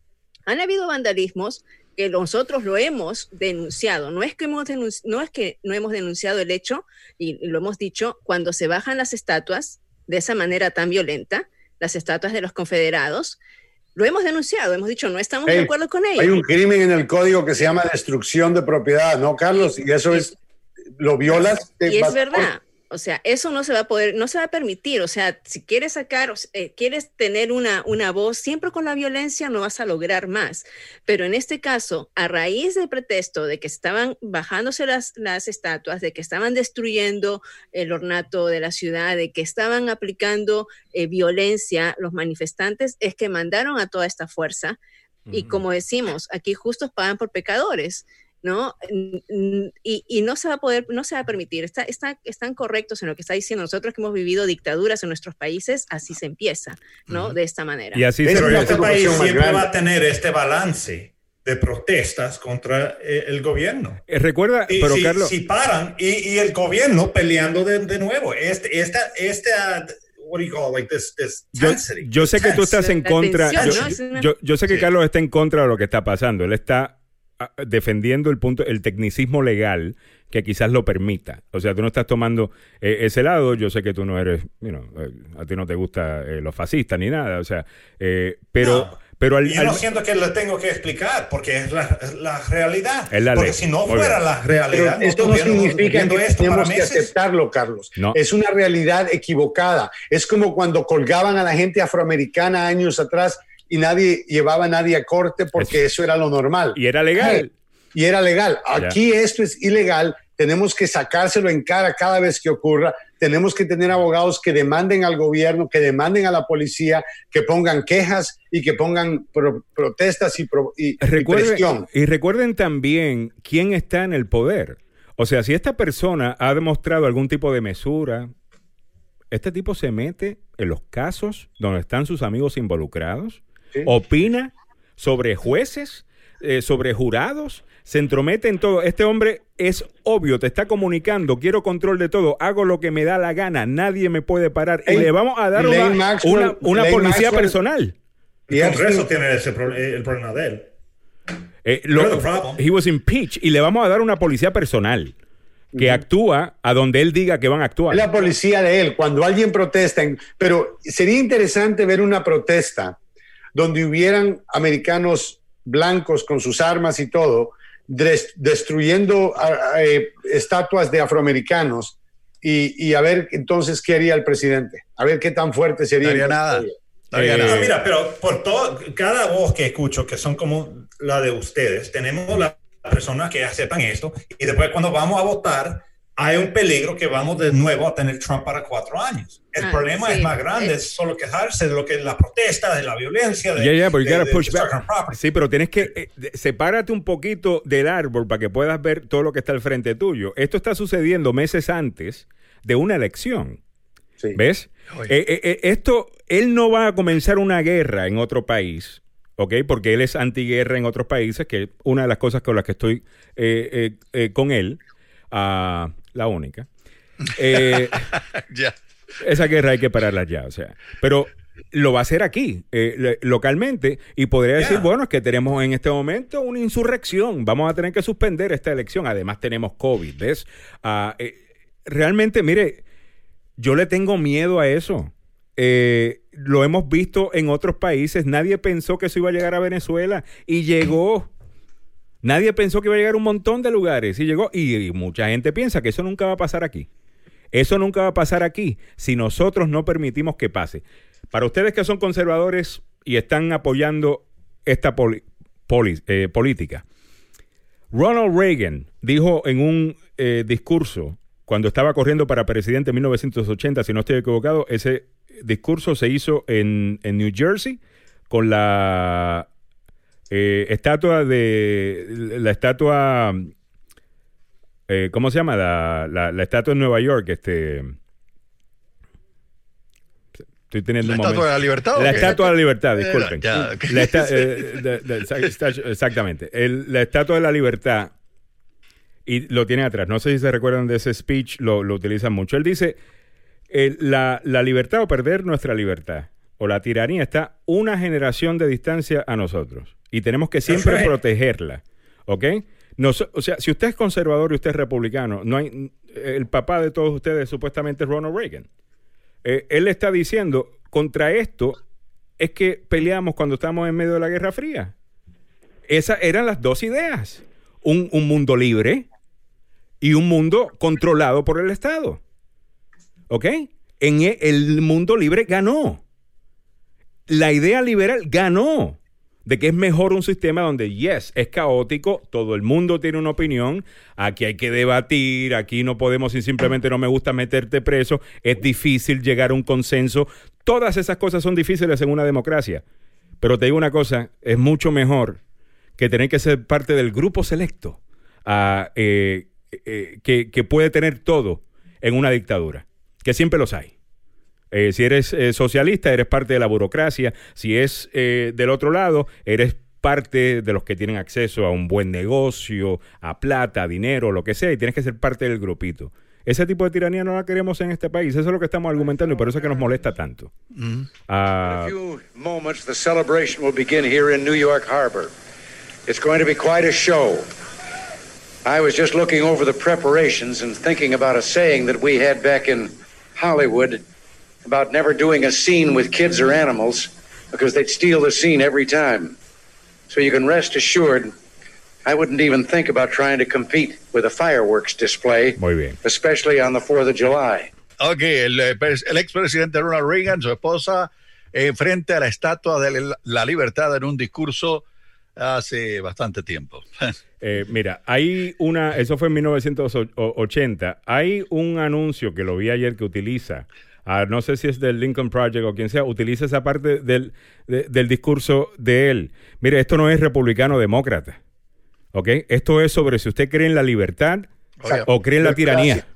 han habido vandalismos que nosotros lo hemos denunciado. No es que, hemos no, es que no hemos denunciado el hecho, y lo hemos dicho, cuando se bajan las estatuas de esa manera tan violenta, las estatuas de los confederados, lo hemos denunciado, hemos dicho, no estamos de acuerdo con ello. Hay un crimen en el código que se llama destrucción de propiedad, ¿no, Carlos? Y eso es, lo violas. Y es verdad. O sea, eso no se va a poder, no se va a permitir. O sea, si quieres sacar, eh, quieres tener una, una voz, siempre con la violencia no vas a lograr más. Pero en este caso, a raíz del pretexto de que estaban bajándose las, las estatuas, de que estaban destruyendo el ornato de la ciudad, de que estaban aplicando eh, violencia, los manifestantes es que mandaron a toda esta fuerza. Y como decimos, aquí justos pagan por pecadores. ¿No? Y, no se va a poder, no se va a permitir, está, está, están correctos en lo que está diciendo. Nosotros que hemos vivido dictaduras en nuestros países, así se empieza, ¿no? De esta manera. Y así este país siempre va a tener este balance de protestas contra eh, el gobierno. Eh, recuerda, pero si, Carlos... Si paran y, el gobierno peleando de, de nuevo, este, esta, esta what do you call like this, this yo, sé que tú estás en contra. Yo, yo, sé que Carlos está en contra de lo que está pasando. Él está defendiendo el punto, el tecnicismo legal que quizás lo permita. O sea, tú no estás tomando eh, ese lado. Yo sé que tú no eres, you eh, a ti no te gusta eh, los fascistas ni nada. O sea, pero. Pero al, yo no siento que lo tengo que explicar porque es la, la realidad. porque si no fuera la realidad, esto no significa que tenemos que aceptarlo, Carlos. No. Es una realidad equivocada. Es como cuando colgaban a la gente afroamericana años atrás y nadie llevaba a nadie a corte porque eso era lo normal. Y era legal. Y era legal. Aquí esto es ilegal. Tenemos que sacárselo en cara cada vez que ocurra. Tenemos que tener abogados que demanden al gobierno, que demanden a la policía, que pongan quejas y que pongan protestas y, y, recuerden, y recuerden también quién está en el poder. O sea, si esta persona ha demostrado algún tipo de mesura, este tipo se mete en los casos donde están sus amigos involucrados, opina sobre jueces, eh, sobre jurados, se entromete en todo. Este hombre es obvio, te está comunicando, quiero control de todo, hago lo que me da la gana, nadie me puede parar. y le vamos a dar una, policía personal. Y el Congreso tiene ese el problema de él. Eh, he was impeached y le vamos a dar una policía personal que actúa a donde él diga que van a actuar. La policía de él, cuando alguien protesta, pero sería interesante ver una protesta donde hubieran americanos blancos con sus armas y todo, destruyendo eh, estatuas de afroamericanos y, a ver entonces qué haría el presidente, a ver qué tan fuerte sería. No haría nada. Eh, mira, pero por todo, cada voz que escucho, que son como la de ustedes, tenemos las personas que aceptan esto y después cuando vamos a votar, hay un peligro que vamos de nuevo a tener Trump para cuatro años. El ah, problema es más grande, es solo quejarse de lo que es la protesta, de la violencia. De, yeah, yeah, Sí, pero tienes que eh, sepárate un poquito del árbol para que puedas ver todo lo que está al frente tuyo. Esto está sucediendo meses antes de una elección. ¿Ves? Eh, eh, esto, él no va a comenzar una guerra en otro país, ¿ok? Porque él es antiguerra en otros países, que es una de las cosas con las que estoy con él, uh, la única. <laughs> ya. Esa guerra hay que pararla ya, o sea. Pero lo va a hacer aquí, localmente, y podría decir, bueno, es que tenemos en este momento una insurrección, vamos a tener que suspender esta elección, además tenemos COVID, ¿ves? Uh, realmente, mire, yo le tengo miedo a eso. Eh, lo hemos visto en otros países. Nadie pensó que eso iba a llegar a Venezuela y llegó. Nadie pensó que iba a llegar un montón de lugares y llegó. Y, mucha gente piensa que eso nunca va a pasar aquí. Eso nunca va a pasar aquí si nosotros no permitimos que pase. Para ustedes que son conservadores y están apoyando esta eh, política, Ronald Reagan dijo en un eh, discurso cuando estaba corriendo para presidente en 1980, si no estoy equivocado, ese discurso se hizo en, New Jersey con la eh, estatua de la estatua eh, ¿cómo se llama? La, la, estatua en Nueva York, este Estoy teniendo ¿La estatua de la libertad? La estatua de la libertad, disculpen. exactamente. la estatua de la libertad y lo tiene atrás. No sé si se recuerdan de ese speech, lo, lo utilizan mucho. Él dice, la, libertad o perder nuestra libertad o la tiranía está una generación de distancia a nosotros y tenemos que siempre protegerla. ¿Ok? o sea, si usted es conservador y usted es republicano, no hay, el papá de todos ustedes supuestamente es Ronald Reagan. Eh, él está diciendo, contra esto es que peleamos cuando estamos en medio de la Guerra Fría. Esas eran las dos ideas. Un, un mundo libre y un mundo controlado por el Estado. ¿Ok? En e, el mundo libre ganó. La idea liberal ganó de que es mejor un sistema donde, yes, es caótico, todo el mundo tiene una opinión, aquí hay que debatir, aquí no podemos, si simplemente no me gusta meterte preso, es difícil llegar a un consenso. Todas esas cosas son difíciles en una democracia. Pero te digo una cosa, es mucho mejor que tener que ser parte del grupo selecto a, eh, eh, que, puede tener todo en una dictadura, que siempre los hay. Eh, si eres eh, socialista, eres parte de la burocracia. Si es del otro lado, eres parte de los que tienen acceso a un buen negocio, a plata, a dinero, lo que sea, y tienes que ser parte del grupito. Ese tipo de tiranía no la queremos en este país. Eso es lo que estamos argumentando y por eso es que nos molesta tanto. Mm a few moments, the celebration will begin here in New York Harbor. It's going to be quite a show. I was just looking over the preparations and thinking about a saying that we had back in Hollywood about never doing a scene with kids or animals because they'd steal the scene every time. So you can rest assured I wouldn't even think about trying to compete with a fireworks display, Muy bien. especially on the 4th of July. Ok, el, el expresidente Ronald Reagan, su esposa, eh, frente a la Estatua de la Libertad en un discurso hace bastante tiempo. <laughs> Eh, mira, hay una, eso fue en 1980, hay un anuncio que lo vi ayer que utiliza, no sé si es del Lincoln Project o quien sea, utiliza esa parte del, del discurso de él. Mire, esto no es republicano-demócrata, ¿ok? Esto es sobre si usted cree en la libertad o cree en la tiranía,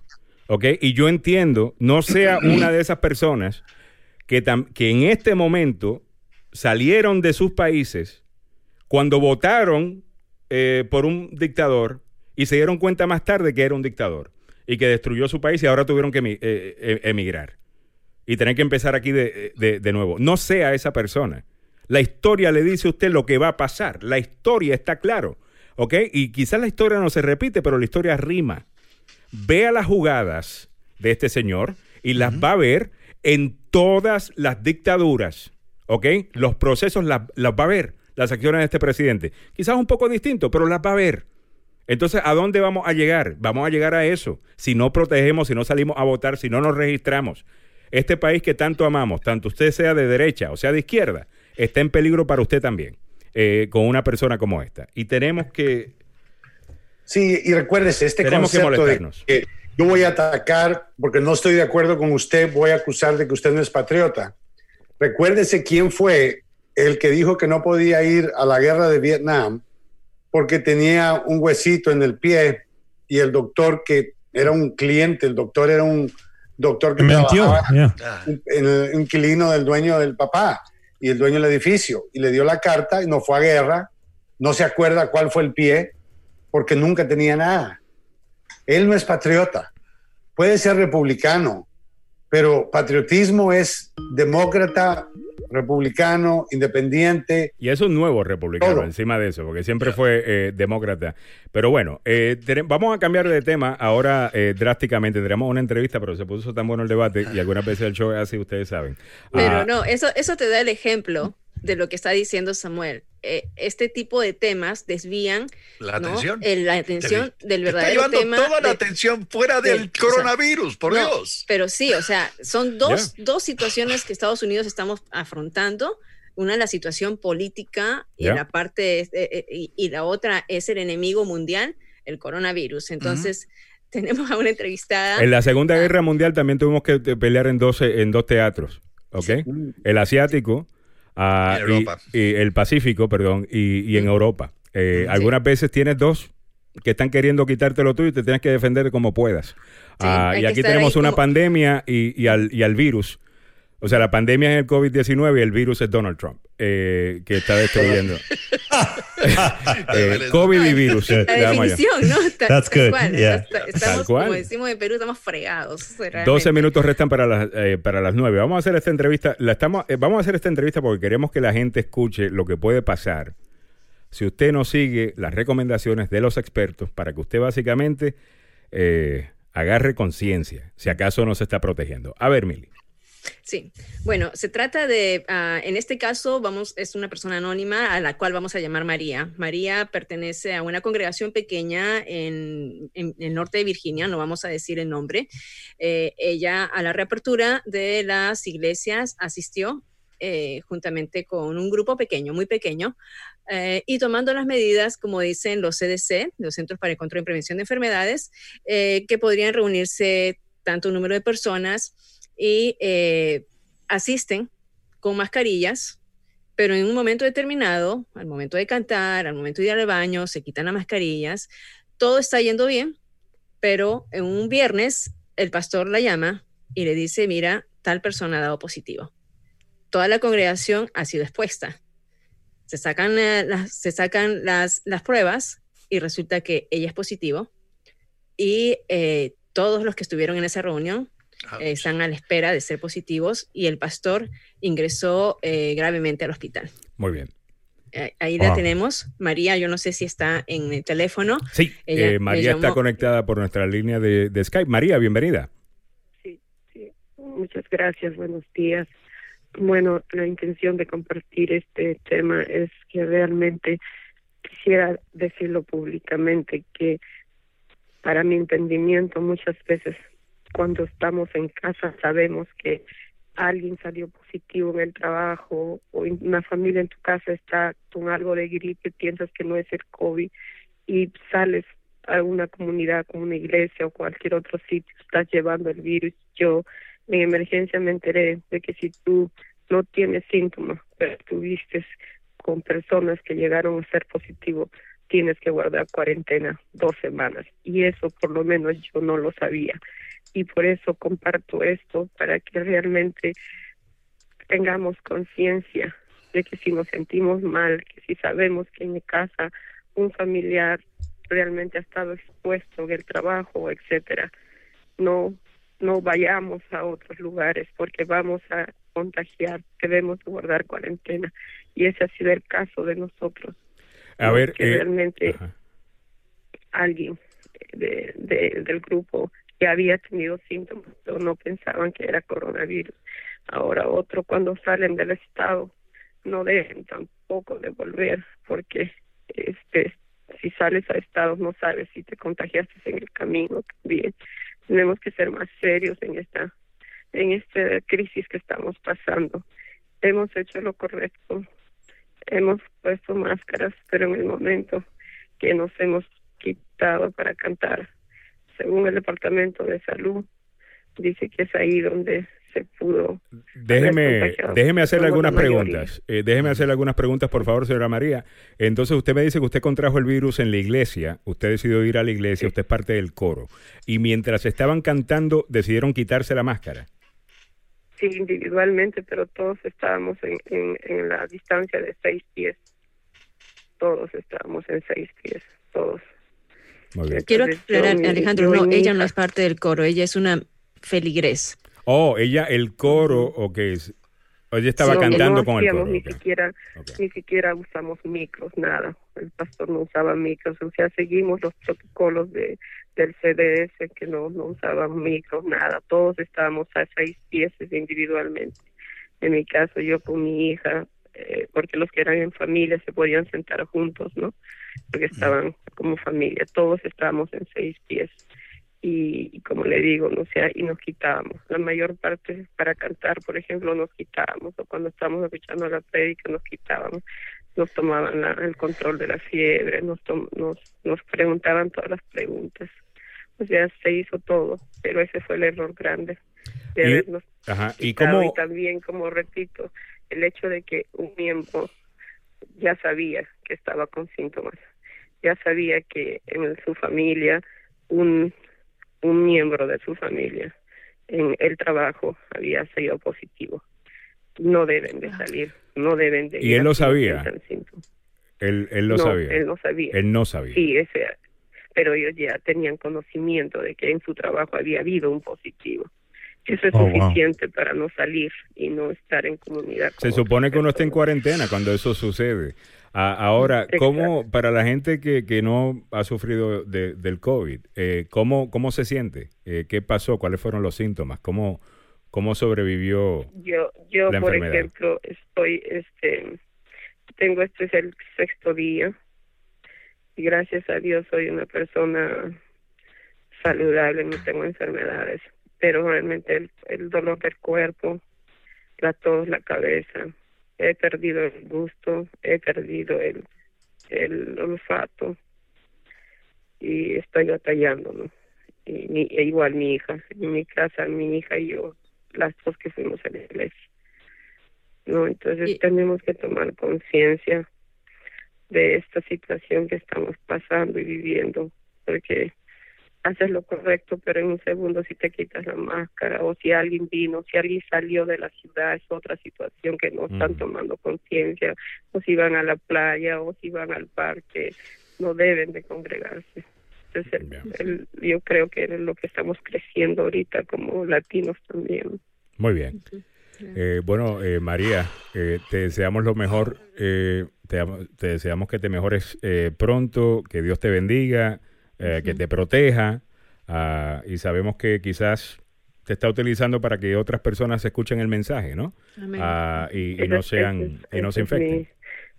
¿ok? Y yo entiendo, no sea <clears throat> una de esas personas que, que en este momento salieron de sus países cuando votaron eh, por un dictador y se dieron cuenta más tarde que era un dictador y que destruyó su país y ahora tuvieron que eh, eh, emigrar y tener que empezar aquí de, nuevo. No sea esa persona. La historia le dice a usted lo que va a pasar. La historia está claro. ¿Ok? Y quizás la historia no se repite, pero la historia rima. Vea las jugadas de este señor y las va a ver en todas las dictaduras. ¿Ok? Los procesos las, las va a ver las acciones de este presidente. Quizás un poco distinto, pero las va a ver. Entonces, ¿a dónde vamos a llegar? Vamos a llegar a eso. Si no protegemos, si no salimos a votar, si no nos registramos. Este país que tanto amamos, tanto usted sea de derecha o sea de izquierda, está en peligro para usted también, eh, con una persona como esta. Y tenemos que... Sí, y recuérdese, este tenemos concepto de que yo voy a atacar porque no estoy de acuerdo con usted, voy a acusar de que usted no es patriota. Recuérdese quién fue el que dijo que no podía ir a la guerra de Vietnam porque tenía un huesito en el pie y el doctor que era un cliente, el doctor era un doctor que trabajaba en el inquilino del dueño del papá y el dueño del edificio y le dio la carta y no fue a guerra, no se acuerda cuál fue el pie porque nunca tenía nada. Él no es patriota, puede ser republicano, pero patriotismo es demócrata republicano, independiente. Y es un nuevo republicano encima de eso, porque siempre fue eh, demócrata. Pero bueno, eh, vamos a cambiar de tema ahora eh, drásticamente. Tenemos una entrevista, pero se puso tan bueno el debate y algunas veces el show es así, ustedes saben. Pero ah, no, eso, eso te da el ejemplo de lo que está diciendo Samuel. Eh, este tipo de temas desvían la atención, la atención del verdadero está llevando toda la atención fuera del, coronavirus, por Dios. Pero sí, o sea, son dos, dos situaciones que Estados Unidos estamos afrontando. Una la situación política y la parte eh, eh, y, la otra es el enemigo mundial, el coronavirus. Entonces, <laughs> tenemos a una entrevistada. En la Segunda Guerra Mundial también tuvimos que pelear en dos, en dos teatros. ¿ok? El asiático Ah, y, el Pacífico, perdón, y, en Europa. Eh, algunas veces tienes dos que están queriendo quitártelo tú y te tienes que defender como puedas. Ah, y aquí tenemos una pandemia y, al, y al virus. O sea, la pandemia es el COVID-19 y el virus es Donald Trump, eh, que está destruyendo. <laughs> Eh, COVID y virus. La definición, ¿no? <laughs> That's good. Estamos, como decimos en Perú, estamos fregados. 12 minutos restan para las, eh, para las 9. Vamos a hacer esta entrevista. La estamos, vamos a hacer esta entrevista porque queremos que la gente escuche lo que puede pasar si usted no sigue las recomendaciones de los expertos para que usted básicamente agarre conciencia si acaso no se está protegiendo. A ver, Mili. Sí, bueno, se trata de, ah, en este caso, vamos, es una persona anónima a la cual vamos a llamar María. María pertenece a una congregación pequeña en, el norte de Virginia, no vamos a decir el nombre. Eh, ella a la reapertura de las iglesias asistió eh, juntamente con un grupo pequeño, muy pequeño, eh, y tomando las medidas, como dicen los CDC, los Centros para el Control y Prevención de Enfermedades, que podrían reunirse tanto número de personas y eh, asisten con mascarillas, pero en un momento determinado, al momento de cantar, al momento de ir al baño, se quitan las mascarillas, todo está yendo bien, pero en un viernes el pastor la llama y le dice, mira, tal persona ha dado positivo. Toda la congregación ha sido expuesta. Se sacan, las, se sacan las, las, pruebas y resulta que ella es positivo y eh, todos los que estuvieron en esa reunión eh, están a la espera de ser positivos y el pastor ingresó eh, gravemente al hospital. Muy bien. Eh, ahí la tenemos. María, yo no sé si está en el teléfono. Sí, María está conectada por nuestra línea de, Skype. María, bienvenida. Sí, sí. Muchas gracias. Buenos días. Bueno, la intención de compartir este tema es que realmente quisiera decirlo públicamente que para mi entendimiento muchas veces cuando estamos en casa sabemos que alguien salió positivo en el trabajo o una familia en tu casa está con algo de gripe, piensas que no es el COVID y sales a una comunidad como una iglesia o cualquier otro sitio, estás llevando el virus. Yo en emergencia me enteré de que si tú no tienes síntomas, pero estuviste con personas que llegaron a ser positivos, tienes que guardar cuarentena dos semanas. Y eso por lo menos yo no lo sabía. Y por eso comparto esto, para que realmente tengamos conciencia de que si nos sentimos mal, que si sabemos que en mi casa un familiar realmente ha estado expuesto en el trabajo, etcétera, no no vayamos a otros lugares porque vamos a contagiar, debemos guardar cuarentena. Y ese ha sido el caso de nosotros. A ver, que eh, realmente alguien de, del grupo que había tenido síntomas, pero no pensaban que era coronavirus. Ahora otro cuando salen del estado no deben tampoco de volver porque este si sales a estados no sabes si te contagiaste en el camino también tenemos que ser más serios en esta en esta crisis que estamos pasando. Hemos hecho lo correcto, hemos puesto máscaras, pero en el momento que nos hemos quitado para cantar, según el Departamento de Salud, dice que es ahí donde se pudo. Déjeme, déjeme hacerle algunas preguntas. Eh, déjeme hacerle algunas preguntas, por favor, señora María. Entonces, usted me dice que usted contrajo el virus en la iglesia. Usted decidió ir a la iglesia, usted es parte del coro. Y mientras estaban cantando, decidieron quitarse la máscara. Sí, individualmente, pero todos estábamos en, en, la distancia de seis pies. Todos estábamos en seis pies, todos. Quiero aclarar, Alejandro, no, ella no es parte del coro, ella es una feligres. Oh, ella, el coro, o qué es. Ella estaba cantando con el coro. Ni, siquiera, ni siquiera usamos micros, nada. El pastor no usaba micros. O sea, seguimos los protocolos de, del CDS que no, no usaban micros, nada. Todos estábamos a seis pies individualmente. En mi caso, yo con mi hija, eh, porque los que eran en familia se podían sentar juntos, ¿no? Porque estaban como familia. Todos estábamos en seis pies y, como le digo, no sea, y nos quitábamos. La mayor parte para cantar, por ejemplo, nos quitábamos, o cuando estábamos escuchando la prédica nos quitábamos, nos tomaban el control de la fiebre, nos, nos, nos preguntaban todas las preguntas. O sea, se hizo todo, pero ese fue el error grande de habernos ajá, ¿y, cómo... y también, como repito, el hecho de que un miembro ya sabía que estaba con síntomas, ya sabía que en su familia un un miembro de su familia en el trabajo había sido positivo. No deben de salir, no deben de... ¿Y él lo sabía? Él, él lo sabía. Él no sabía. Él no sabía. Sí, ese, pero ellos ya tenían conocimiento de que en su trabajo había habido un positivo. Eso es oh, suficiente para no salir y no estar en comunidad. Se supone que uno está en cuarentena cuando eso sucede. ahora, ¿cómo, para la gente que, que no ha sufrido de, del COVID, eh, ¿cómo, ¿cómo se siente? Eh, ¿Qué pasó? ¿Cuáles fueron los síntomas? ¿Cómo, cómo sobrevivió Yo, yo por ejemplo, estoy, este, tengo, este es el sexto día y gracias a Dios soy una persona saludable, no tengo enfermedades pero realmente el, dolor del cuerpo, la tos, la cabeza, he perdido el gusto, he perdido el, el olfato y estoy batallando, ¿no? Y e igual mi hija, en mi casa, mi hija y yo, las dos que fuimos a la iglesia. ¿no? Entonces tenemos que tomar conciencia de esta situación que estamos pasando y viviendo, porque haces lo correcto, pero en un segundo si te quitas la máscara o si alguien vino, si alguien salió de la ciudad, es otra situación que no están tomando conciencia, o si van a la playa o si van al parque, no deben de congregarse. Entonces, yo creo que es lo que estamos creciendo ahorita como latinos también. Muy bien. Eh, bueno, eh, María, eh, te deseamos lo mejor, te, te, deseamos que te mejores pronto, que Dios te bendiga eh, que te proteja ah, y sabemos que quizás te está utilizando para que otras personas escuchen el mensaje, ¿no? Ah, y, no sean y no se infecten.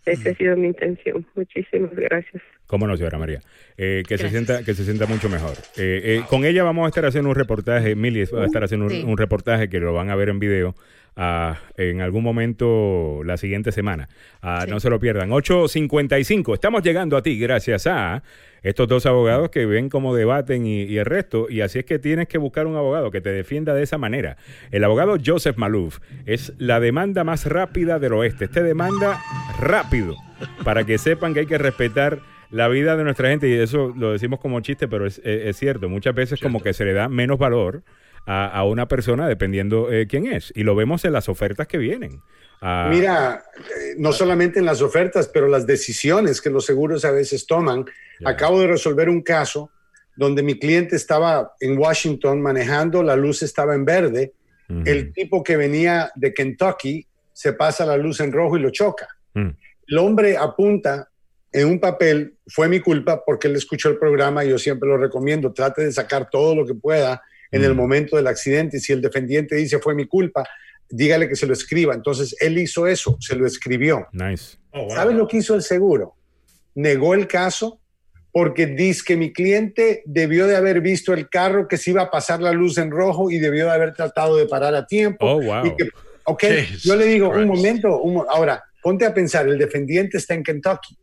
esa ha sido mi intención. Muchísimas gracias. Cómo no, señora María. Eh, que, se sienta, que se sienta mucho mejor. Eh, eh, con ella vamos a estar haciendo un reportaje, Milly va a estar haciendo un, reportaje que lo van a ver en video ah, en algún momento la siguiente semana. Ah, no se lo pierdan. 8.55. Estamos llegando a ti gracias a estos dos abogados que ven cómo debaten y, el resto. Y así es que tienes que buscar un abogado que te defienda de esa manera. El abogado Joseph Malouf es la demanda más rápida del oeste. Este demanda rápido para que sepan que hay que respetar la vida de nuestra gente, y eso lo decimos como chiste, pero es, cierto, muchas veces como que se le da menos valor a, una persona dependiendo eh, quién es, y lo vemos en las ofertas que vienen. Ah, Mira, eh, no solamente en las ofertas, pero las decisiones que los seguros a veces toman. Acabo de resolver un caso donde mi cliente estaba en Washington manejando, la luz estaba en verde, el tipo que venía de Kentucky se pasa la luz en rojo y lo choca. Mm. El hombre apunta en un papel, fue mi culpa porque él escuchó el programa y yo siempre lo recomiendo, trate de sacar todo lo que pueda en el mm. momento del accidente y si el defendiente dice fue mi culpa, dígale que se lo escriba. Entonces él hizo eso, se lo escribió. Nice. Oh, ¿Sabes lo que hizo el seguro? Negó el caso porque dice que mi cliente debió de haber visto el carro que se iba a pasar la luz en rojo y debió de haber tratado de parar a tiempo. Oh, wow. ok, yo le digo, un momento, ahora, ponte a pensar, el defendiente está en Kentucky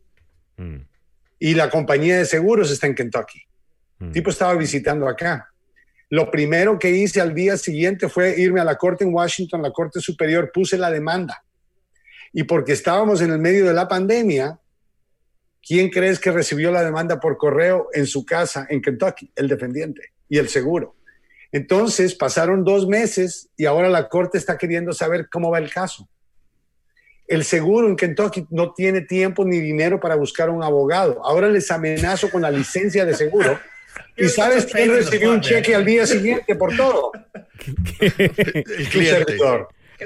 mm. y la compañía de seguros está en Kentucky. El mm. tipo estaba visitando acá. Lo primero que hice al día siguiente fue irme a la corte en Washington, la corte superior, puse la demanda. Y porque estábamos en el medio de la pandemia, ¿quién crees que recibió la demanda por correo en su casa en Kentucky? El defendiente y el seguro. Entonces pasaron dos meses y ahora la corte está queriendo saber cómo va el caso. El seguro en Kentucky no tiene tiempo ni dinero para buscar un abogado. Ahora les amenazo con la licencia de seguro ¿Y sabes quién recibió un cheque al día siguiente por todo? <laughs> el cliente.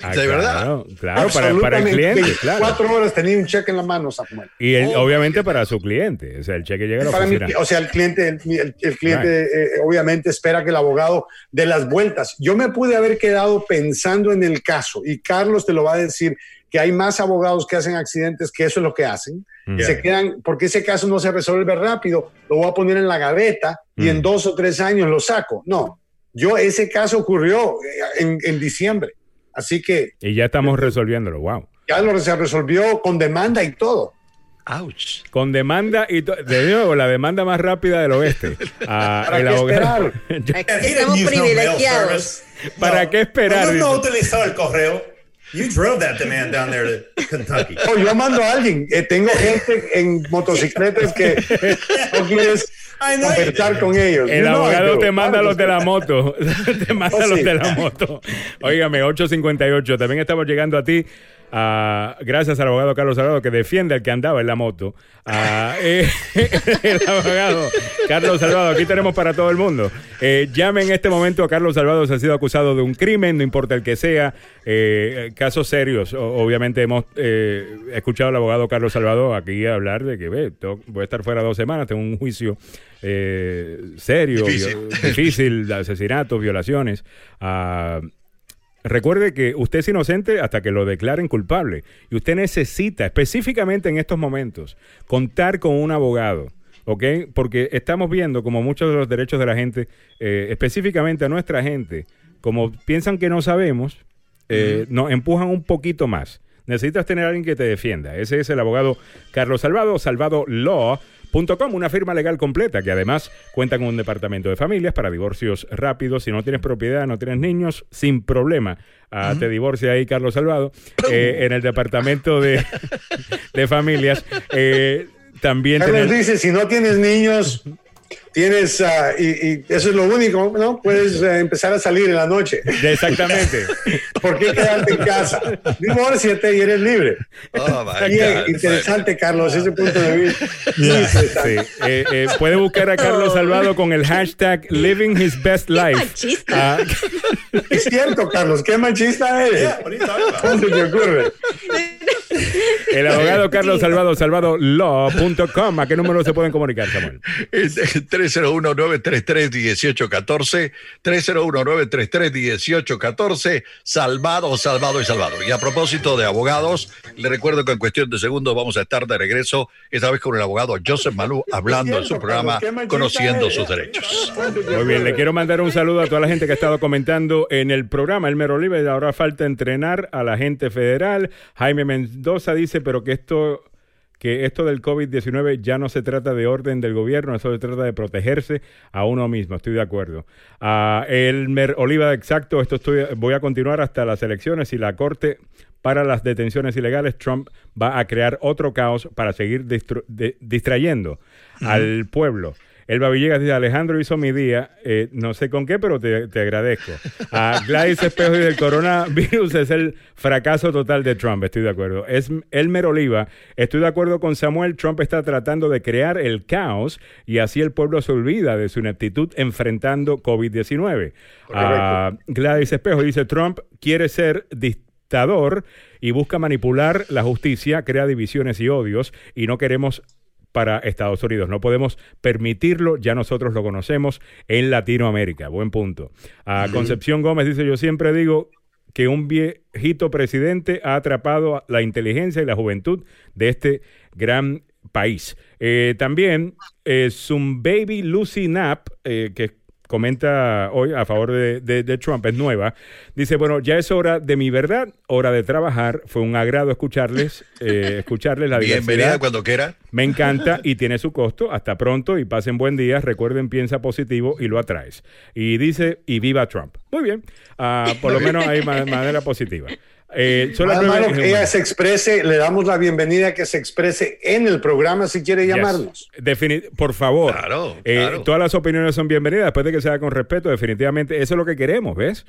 Ah, ¿De verdad? Claro, para, el cliente. Cuatro horas tenía un cheque en la mano, Samuel. Y oh, obviamente para su cliente. O sea, el cheque llega a la oficina. o sea, el cliente, el, cliente eh, obviamente espera que el abogado dé las vueltas. Yo me pude haber quedado pensando en el caso, y Carlos te lo va a decir, que hay más abogados que hacen accidentes que eso es lo que hacen. Se quedan, porque ese caso no se resuelve rápido, lo voy a poner en la gaveta y en mm. dos o tres años lo saco. No, yo ese caso ocurrió eh, en, diciembre, así que... Y ya estamos resolviéndolo, wow. Ya lo se resolvió con demanda y todo. Ouch. Con demanda y de nuevo la demanda más rápida del oeste. <laughs> Ah, ¿Para qué esperar? <laughs> Estamos privilegiados. ¿Para qué esperar? No, no utilizado el correo. You drove that demand down there to Kentucky. Oh, yo mando a alguien. Eh, tengo gente en motocicletas que <laughs> no quieres conversar con ellos. El abogado te manda los de la moto. <laughs> te manda oh, los de la moto. Óigame, 858. También estamos llegando a ti. Uh, gracias al abogado Carlos Salvador que defiende al que andaba en la moto. Uh, <laughs> eh, el abogado Carlos Salvador, aquí tenemos para todo el mundo. Eh, llame en este momento a Carlos Salvador, se ha sido acusado de un crimen, no importa el que sea. Eh, casos serios. obviamente hemos eh, escuchado al abogado Carlos Salvador aquí hablar de que ve, voy a estar fuera dos semanas, tengo un juicio serio, difícil. asesinatos, violaciones. Uh, Recuerde que usted es inocente hasta que lo declaren culpable. Y usted necesita, específicamente en estos momentos, contar con un abogado. ¿Ok? Porque estamos viendo como muchos de los derechos de la gente, eh, específicamente a nuestra gente, como piensan que no sabemos, eh, nos empujan un poquito más. Necesitas tener a alguien que te defienda. Ese es el abogado Carlos Salvado, Salvado Law Com, una firma legal completa que además cuenta con un departamento de familias para divorcios rápidos. Si no tienes propiedad, no tienes niños, sin problema. Ah, te divorcia ahí Carlos Salvado. <coughs> Eh, en el departamento de, de familias. Eh, también. Carlos dice: si no tienes niños, tienes, uh, y, eso es lo único, ¿no? Puedes uh, empezar a salir en la noche. Exactamente. <laughs> ¿Por qué quedarte en casa? Divórciate y eres libre. Oh, Bien, interesante, Carlos, ese punto de vista. Sí. Eh, eh, puede buscar a Carlos Salvado con el hashtag Living His Best Life. Ah. es cierto, Carlos, qué machista eres. ¿Cómo se te ocurre? <laughs> El abogado Carlos Salvado, salvadolaw.com. ¿A qué número se pueden comunicar, Samuel? 301-933-1814. 301-933-1814. Salvado, salvado y salvado. Y a propósito de abogados, le recuerdo que en cuestión de segundos vamos a estar de regreso, esta vez con el abogado Joseph Malú, hablando en su programa Conociendo sus Derechos. Muy bien, le quiero mandar un saludo a toda la gente que ha estado comentando en el programa. Elmer Oliva, ahora falta entrenar a la gente federal. Jaime Mendoza dice, pero que esto que esto del COVID-19 ya no se trata de orden del gobierno, eso se trata de protegerse a uno mismo, estoy de acuerdo. Uh, Elmer Oliva, exacto, esto estoy, voy a continuar hasta las elecciones y la Corte para las detenciones ilegales, Trump va a crear otro caos para seguir distrayendo al pueblo. Elba Villegas dice, Alejandro hizo mi día, eh, no sé con qué, pero te, agradezco. A Gladys Espejo y del coronavirus es el fracaso total de Trump, estoy de acuerdo. Es Elmer Oliva, estoy de acuerdo con Samuel, Trump está tratando de crear el caos y así el pueblo se olvida de su ineptitud enfrentando COVID-19. Gladys Espejo dice, Trump quiere ser dictador y busca manipular la justicia, crea divisiones y odios y no queremos para Estados Unidos. No podemos permitirlo, ya nosotros lo conocemos en Latinoamérica. Buen punto. A Concepción Gómez dice, yo siempre digo que un viejito presidente ha atrapado la inteligencia y la juventud de este gran país. Eh, también eh, Baby Lucy Knapp, eh, que comenta hoy a favor de, Trump, es nueva. Dice, bueno, ya es hora de mi verdad, hora de trabajar. Fue un agrado escucharles, eh, escucharles la Bienvenida cuando quiera. Me encanta y tiene su costo. Hasta pronto y pasen buen día. Recuerden, piensa positivo y lo atraes. Y dice, y viva Trump. Muy bien. Ah, por lo menos hay manera positiva. Eh, que ella se exprese, le damos la bienvenida que se exprese en el programa si quiere llamarnos. por favor, eh, todas las opiniones son bienvenidas después de que sea con respeto, definitivamente eso es lo que queremos, ¿ves?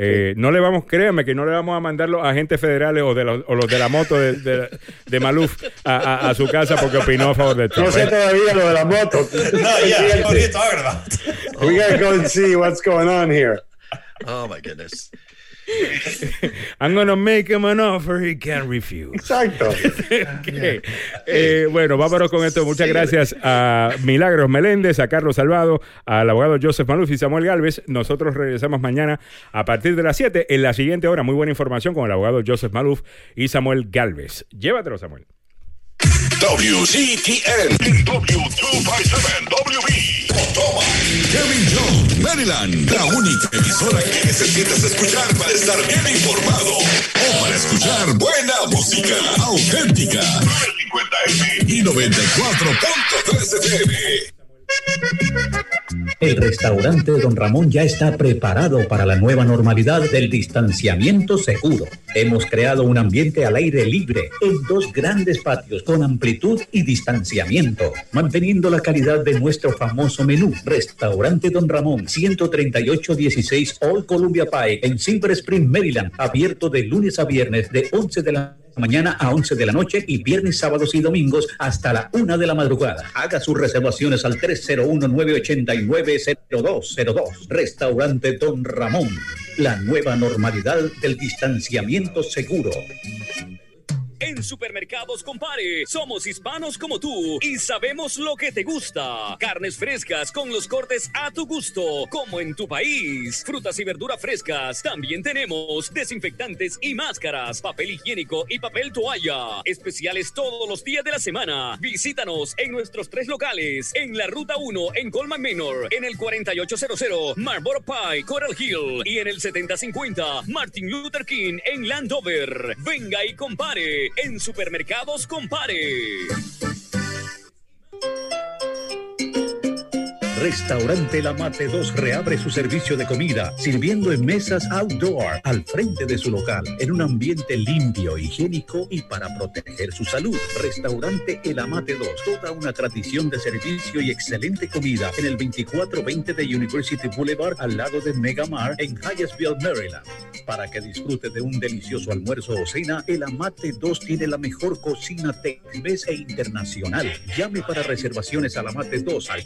Eh, no le vamos, créanme que no le vamos a mandar los agentes federales o, de los, o los de la moto de, de, Maluf a, a, su casa porque opinó a favor de Trump. No sé todavía lo de la moto. <laughs> no, ya, ahorita, ¿verdad? We gotta go and see what's going on here. Oh my goodness. <laughs> I'm gonna make him an offer he can't refuse. Exacto. <laughs> Eh, bueno, vámonos con esto. Muchas gracias a Milagros Meléndez, a Carlos Salvado, al abogado Joseph Maluf y Samuel Galvez. Nosotros regresamos mañana a partir de las 7 en la siguiente hora. Muy buena información con el abogado Joseph Maluf y Samuel Galvez. Llévatelo, Samuel. WCTN, W257, Potomac, Kevin Jones, Maryland, la única emisora que necesitas escuchar para estar bien informado o para escuchar buena música auténtica. 950M y 94.3 FM. El restaurante Don Ramón ya está preparado para la nueva normalidad del distanciamiento seguro. Hemos creado un ambiente al aire libre en dos grandes patios con amplitud y distanciamiento, manteniendo la calidad de nuestro famoso menú. Restaurante Don Ramón, 13816 All Columbia Pike en Silver Spring, Maryland, abierto de lunes a viernes de 11 de la mañana a 11 de la noche y viernes, sábados y domingos hasta la una de la madrugada. Haga sus reservaciones al 301-989-0202. Restaurante Don Ramón. La nueva normalidad del distanciamiento seguro. Supermercados Compare, somos hispanos como tú y sabemos lo que te gusta. Carnes frescas con los cortes a tu gusto, como en tu país. Frutas y verduras frescas. También tenemos desinfectantes y máscaras, papel higiénico y papel toalla. Especiales todos los días de la semana. Visítanos en nuestros tres locales. En la Ruta 1 en Colman Manor, en el 4800 Marlboro Pie, Coral Hill y en el 7050 Martin Luther King en Landover. Venga y compare Supermercados Compare. Restaurante La Mate 2 reabre su servicio de comida, sirviendo en mesas outdoor al frente de su local, en un ambiente limpio, higiénico y para proteger su salud. Restaurante El Amate 2, toda una tradición de servicio y excelente comida en el 2420 de University Boulevard al lado de Megamar en Hyattsville, Maryland. Para que disfrute de un delicioso almuerzo o cena, el Amate 2 tiene la mejor cocina Tex-Mex e internacional. Llame para reservaciones al Amate 2 al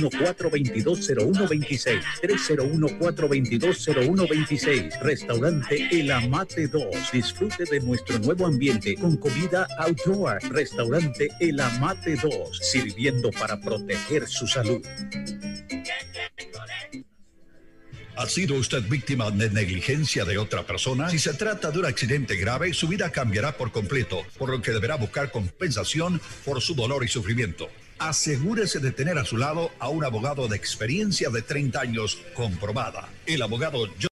301-422-0126. 301-422-0126. Restaurante El Amate 2. Disfrute de nuestro nuevo ambiente con comida outdoor. Restaurante El Amate 2. Sirviendo para proteger su salud. ¿Ha sido usted víctima de negligencia de otra persona? Si se trata de un accidente grave, su vida cambiará por completo, por lo que deberá buscar compensación por su dolor y sufrimiento. Asegúrese de tener a su lado a un abogado de experiencia de 30 años comprobada. El abogado